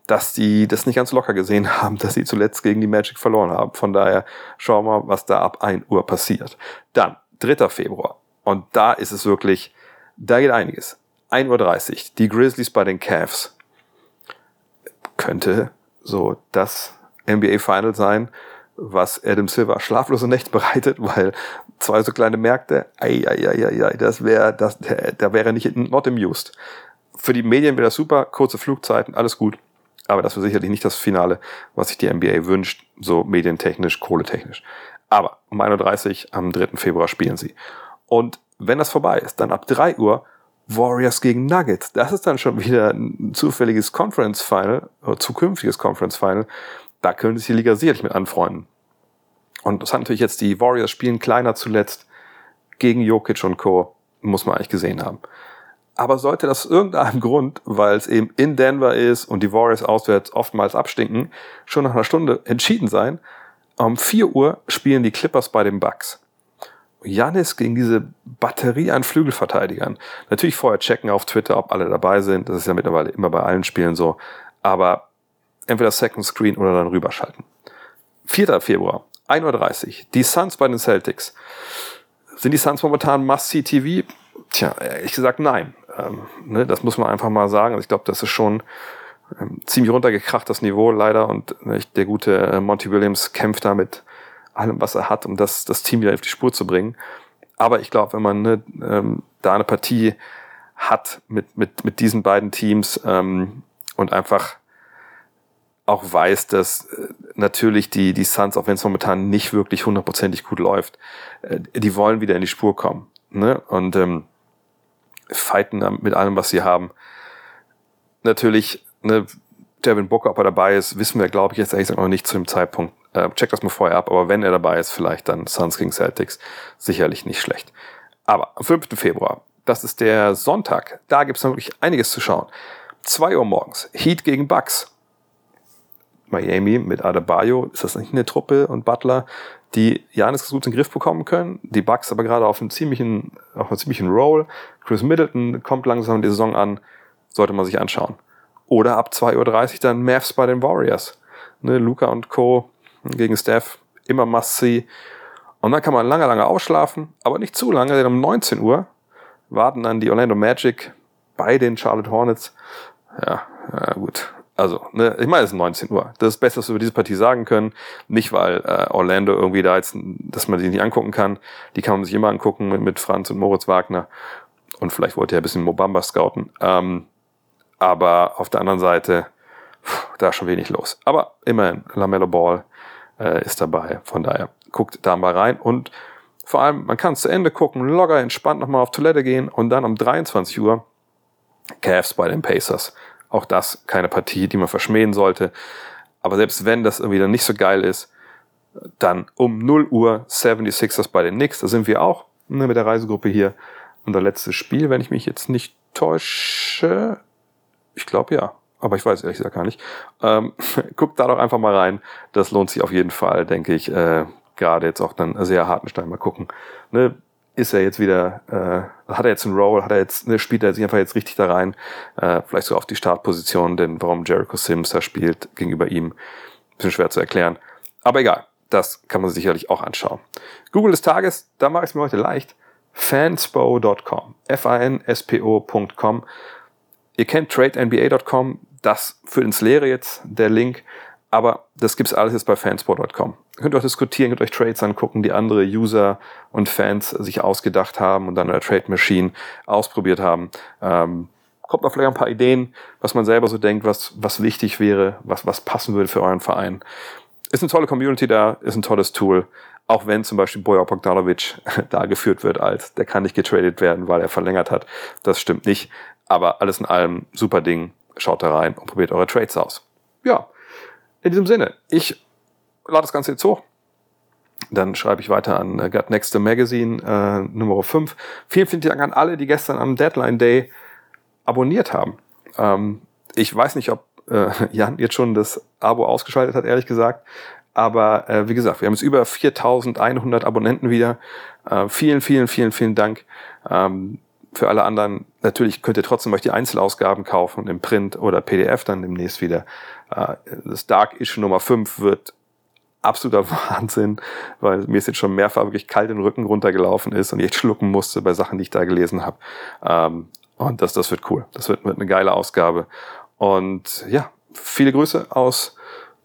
dass die das nicht ganz locker gesehen [laughs] haben, dass sie zuletzt gegen die Magic verloren haben. Von daher schauen wir mal, was da ab 1 Uhr passiert. Dann, 3. Februar. Und da ist es wirklich, da geht einiges. 1.30 Uhr, die Grizzlies bei den Cavs. Könnte so das NBA Final sein, was Adam Silver schlaflose Nächte bereitet, [laughs] weil zwei so kleine Märkte, ei, ei, ei, ei, das wäre, das, da wäre nicht not amused. Für die Medien wäre das super, kurze Flugzeiten, alles gut. Aber das wäre sicherlich nicht das Finale, was sich die NBA wünscht, so medientechnisch, kohletechnisch. Aber um 1.30 Uhr am 3. Februar spielen sie. Und wenn das vorbei ist, dann ab 3 Uhr Warriors gegen Nuggets. Das ist dann schon wieder ein zufälliges Conference Final, oder zukünftiges Conference Final, da könnte sich die Liga sicherlich mit anfreunden. Und das hat natürlich jetzt die Warriors spielen kleiner zuletzt gegen Jokic und Co. Muss man eigentlich gesehen haben. Aber sollte das irgendeinem [laughs] Grund, weil es eben in Denver ist und die Warriors auswärts oftmals abstinken, schon nach einer Stunde [laughs] entschieden sein, um 4 Uhr spielen die Clippers bei den Bucks. Janis gegen diese Batterie an Flügelverteidigern. Natürlich vorher checken auf Twitter, ob alle dabei sind. Das ist ja mittlerweile immer bei allen Spielen so. Aber entweder Second Screen oder dann rüberschalten. 4. Februar, 1.30 Uhr. Die Suns bei den Celtics. Sind die Suns momentan Must-See-TV? tja, ehrlich gesagt, nein. Ähm, ne, das muss man einfach mal sagen. Also ich glaube, das ist schon ähm, ziemlich runtergekracht, das Niveau leider. Und ne, der gute äh, Monty Williams kämpft da mit allem, was er hat, um das, das Team wieder auf die Spur zu bringen. Aber ich glaube, wenn man ne, ähm, da eine Partie hat mit, mit, mit diesen beiden Teams ähm, und einfach auch weiß, dass äh, natürlich die, die Suns, auch wenn es momentan nicht wirklich hundertprozentig gut läuft, äh, die wollen wieder in die Spur kommen. Ne? Und ähm, fighten mit allem, was sie haben. Natürlich, ne, Devin Booker, ob er dabei ist, wissen wir, glaube ich, jetzt ehrlich gesagt noch nicht zu dem Zeitpunkt. Äh, check das mal vorher ab, aber wenn er dabei ist, vielleicht dann Suns gegen Celtics. Sicherlich nicht schlecht. Aber am 5. Februar, das ist der Sonntag, da gibt es dann wirklich einiges zu schauen. 2 Uhr morgens, Heat gegen Bucks. Miami mit Adebayo, ist das nicht eine Truppe und Butler, die Janis gut in den Griff bekommen können. Die Bucks aber gerade auf einem ziemlichen, auf einem ziemlichen Roll. Chris Middleton kommt langsam in die Saison an, sollte man sich anschauen. Oder ab 2.30 Uhr dann Mavs bei den Warriors. Ne, Luca und Co. gegen Steph, immer must see. Und dann kann man lange, lange ausschlafen, aber nicht zu lange, denn um 19 Uhr warten dann die Orlando Magic bei den Charlotte Hornets. Ja, ja gut. Also, ne, ich meine, es ist 19 Uhr. Das ist das Beste, was wir über diese Partie sagen können. Nicht, weil äh, Orlando irgendwie da jetzt, dass man die nicht angucken kann. Die kann man sich immer angucken mit, mit Franz und Moritz Wagner. Und vielleicht wollte er ein bisschen Mobamba scouten. Ähm, aber auf der anderen Seite, pff, da ist schon wenig los. Aber immerhin, Lamello Ball äh, ist dabei. Von daher, guckt da mal rein. Und vor allem, man kann es zu Ende gucken, locker, entspannt nochmal auf Toilette gehen und dann um 23 Uhr Cavs bei den Pacers. Auch das keine Partie, die man verschmähen sollte. Aber selbst wenn das irgendwie dann nicht so geil ist, dann um 0 Uhr 76ers bei den Knicks. Da sind wir auch ne, mit der Reisegruppe hier. Unser letztes Spiel, wenn ich mich jetzt nicht täusche. Ich glaube ja. Aber ich weiß ehrlich gesagt gar nicht. Ähm, [laughs] guckt da doch einfach mal rein. Das lohnt sich auf jeden Fall, denke ich. Äh, Gerade jetzt auch dann sehr Hartenstein mal gucken. Ne? Ist er jetzt wieder, äh, hat er jetzt einen Roll, hat er jetzt, ne, spielt er sich einfach jetzt richtig da rein, äh, vielleicht so auf die Startposition, denn warum Jericho Sims da spielt gegenüber ihm, bisschen schwer zu erklären. Aber egal, das kann man sich sicherlich auch anschauen. Google des Tages, da mache ich es mir heute leicht. Fanspo.com. F-A-N-S-P-O.com. Ihr kennt TradeNBA.com, das führt ins Leere jetzt, der Link. Aber das gibt's alles jetzt bei fansport.com. Ihr könnt auch diskutieren, könnt euch Trades angucken, die andere User und Fans sich ausgedacht haben und dann in der Trade Machine ausprobiert haben. Ähm, kommt noch vielleicht ein paar Ideen, was man selber so denkt, was, was wichtig wäre, was, was passen würde für euren Verein. Ist eine tolle Community da, ist ein tolles Tool. Auch wenn zum Beispiel Bojan Bogdanovic [laughs] da geführt wird als, der kann nicht getradet werden, weil er verlängert hat. Das stimmt nicht. Aber alles in allem super Ding. Schaut da rein und probiert eure Trades aus. Ja, in diesem Sinne, ich lade das Ganze jetzt hoch. Dann schreibe ich weiter an äh, Got Next Magazine äh, Nummer 5. Vielen, vielen Dank an alle, die gestern am Deadline Day abonniert haben. Ähm, ich weiß nicht, ob äh, [laughs] Jan jetzt schon das Abo ausgeschaltet hat, ehrlich gesagt. Aber äh, wie gesagt, wir haben jetzt über 4100 Abonnenten wieder. Äh, vielen, vielen, vielen, vielen Dank. Ähm, für alle anderen, natürlich könnt ihr trotzdem euch die Einzelausgaben kaufen, im Print oder PDF dann demnächst wieder. Äh, das Dark Issue Nummer 5 wird absoluter [laughs] Wahnsinn, weil mir ist jetzt schon mehrfach wirklich kalt den Rücken runtergelaufen ist und ich echt schlucken musste bei Sachen, die ich da gelesen habe. Ähm, und das, das wird cool. Das wird, wird eine geile Ausgabe. Und ja, viele Grüße aus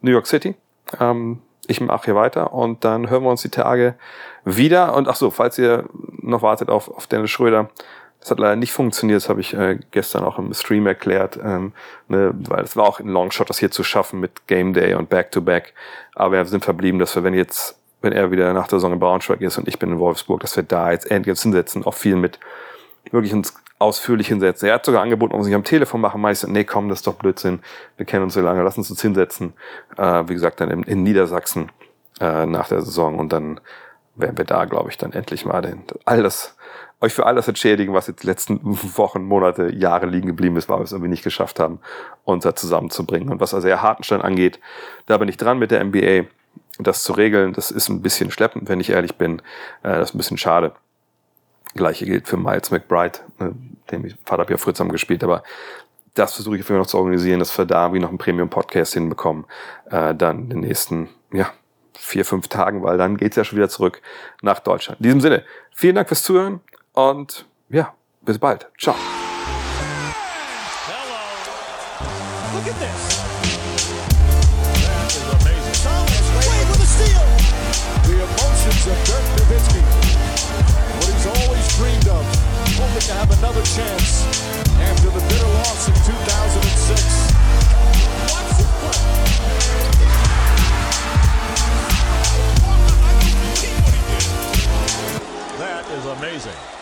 New York City. Ähm, ich mache hier weiter und dann hören wir uns die Tage wieder. Und ach so, falls ihr noch wartet auf, auf Dennis Schröder, das hat leider nicht funktioniert, das habe ich äh, gestern auch im Stream erklärt, ähm, ne, weil es war auch ein Longshot, das hier zu schaffen mit Game Day und Back-to-Back. -Back. Aber wir sind verblieben, dass wir, wenn jetzt, wenn er wieder nach der Saison in Braunschweig ist und ich bin in Wolfsburg, dass wir da jetzt endlich hinsetzen, auch viel mit wirklich uns ausführlich hinsetzen. Er hat sogar angeboten, ob wir sich am Telefon machen. Meistens, nee, komm, das ist doch Blödsinn. Wir kennen uns so lange, lass uns uns hinsetzen. Äh, wie gesagt, dann in, in Niedersachsen äh, nach der Saison und dann werden wir da, glaube ich, dann endlich mal den, all das euch für all das entschädigen, was jetzt die letzten [laughs] Wochen, Monate, Jahre liegen geblieben ist, weil wir es irgendwie nicht geschafft haben, uns da zusammenzubringen. Und was also der Hartenstein angeht, da bin ich dran mit der NBA, das zu regeln. Das ist ein bisschen schleppend, wenn ich ehrlich bin. Äh, das ist ein bisschen schade. Gleiche gilt für Miles McBride, ne, dem ich Vater ja früher zusammen gespielt, aber das versuche ich für noch zu organisieren, dass wir da wie noch einen Premium-Podcast hinbekommen, äh, dann in den nächsten, ja, vier, fünf Tagen, weil dann geht's ja schon wieder zurück nach Deutschland. In diesem Sinne, vielen Dank fürs Zuhören. Und ja, Bis bald. Ciao. Look at this. The emotions of Dirk Nowitzki. What he's always dreamed of. Hoping to have another chance after the bitter loss in 2006. Watch this play. That is amazing.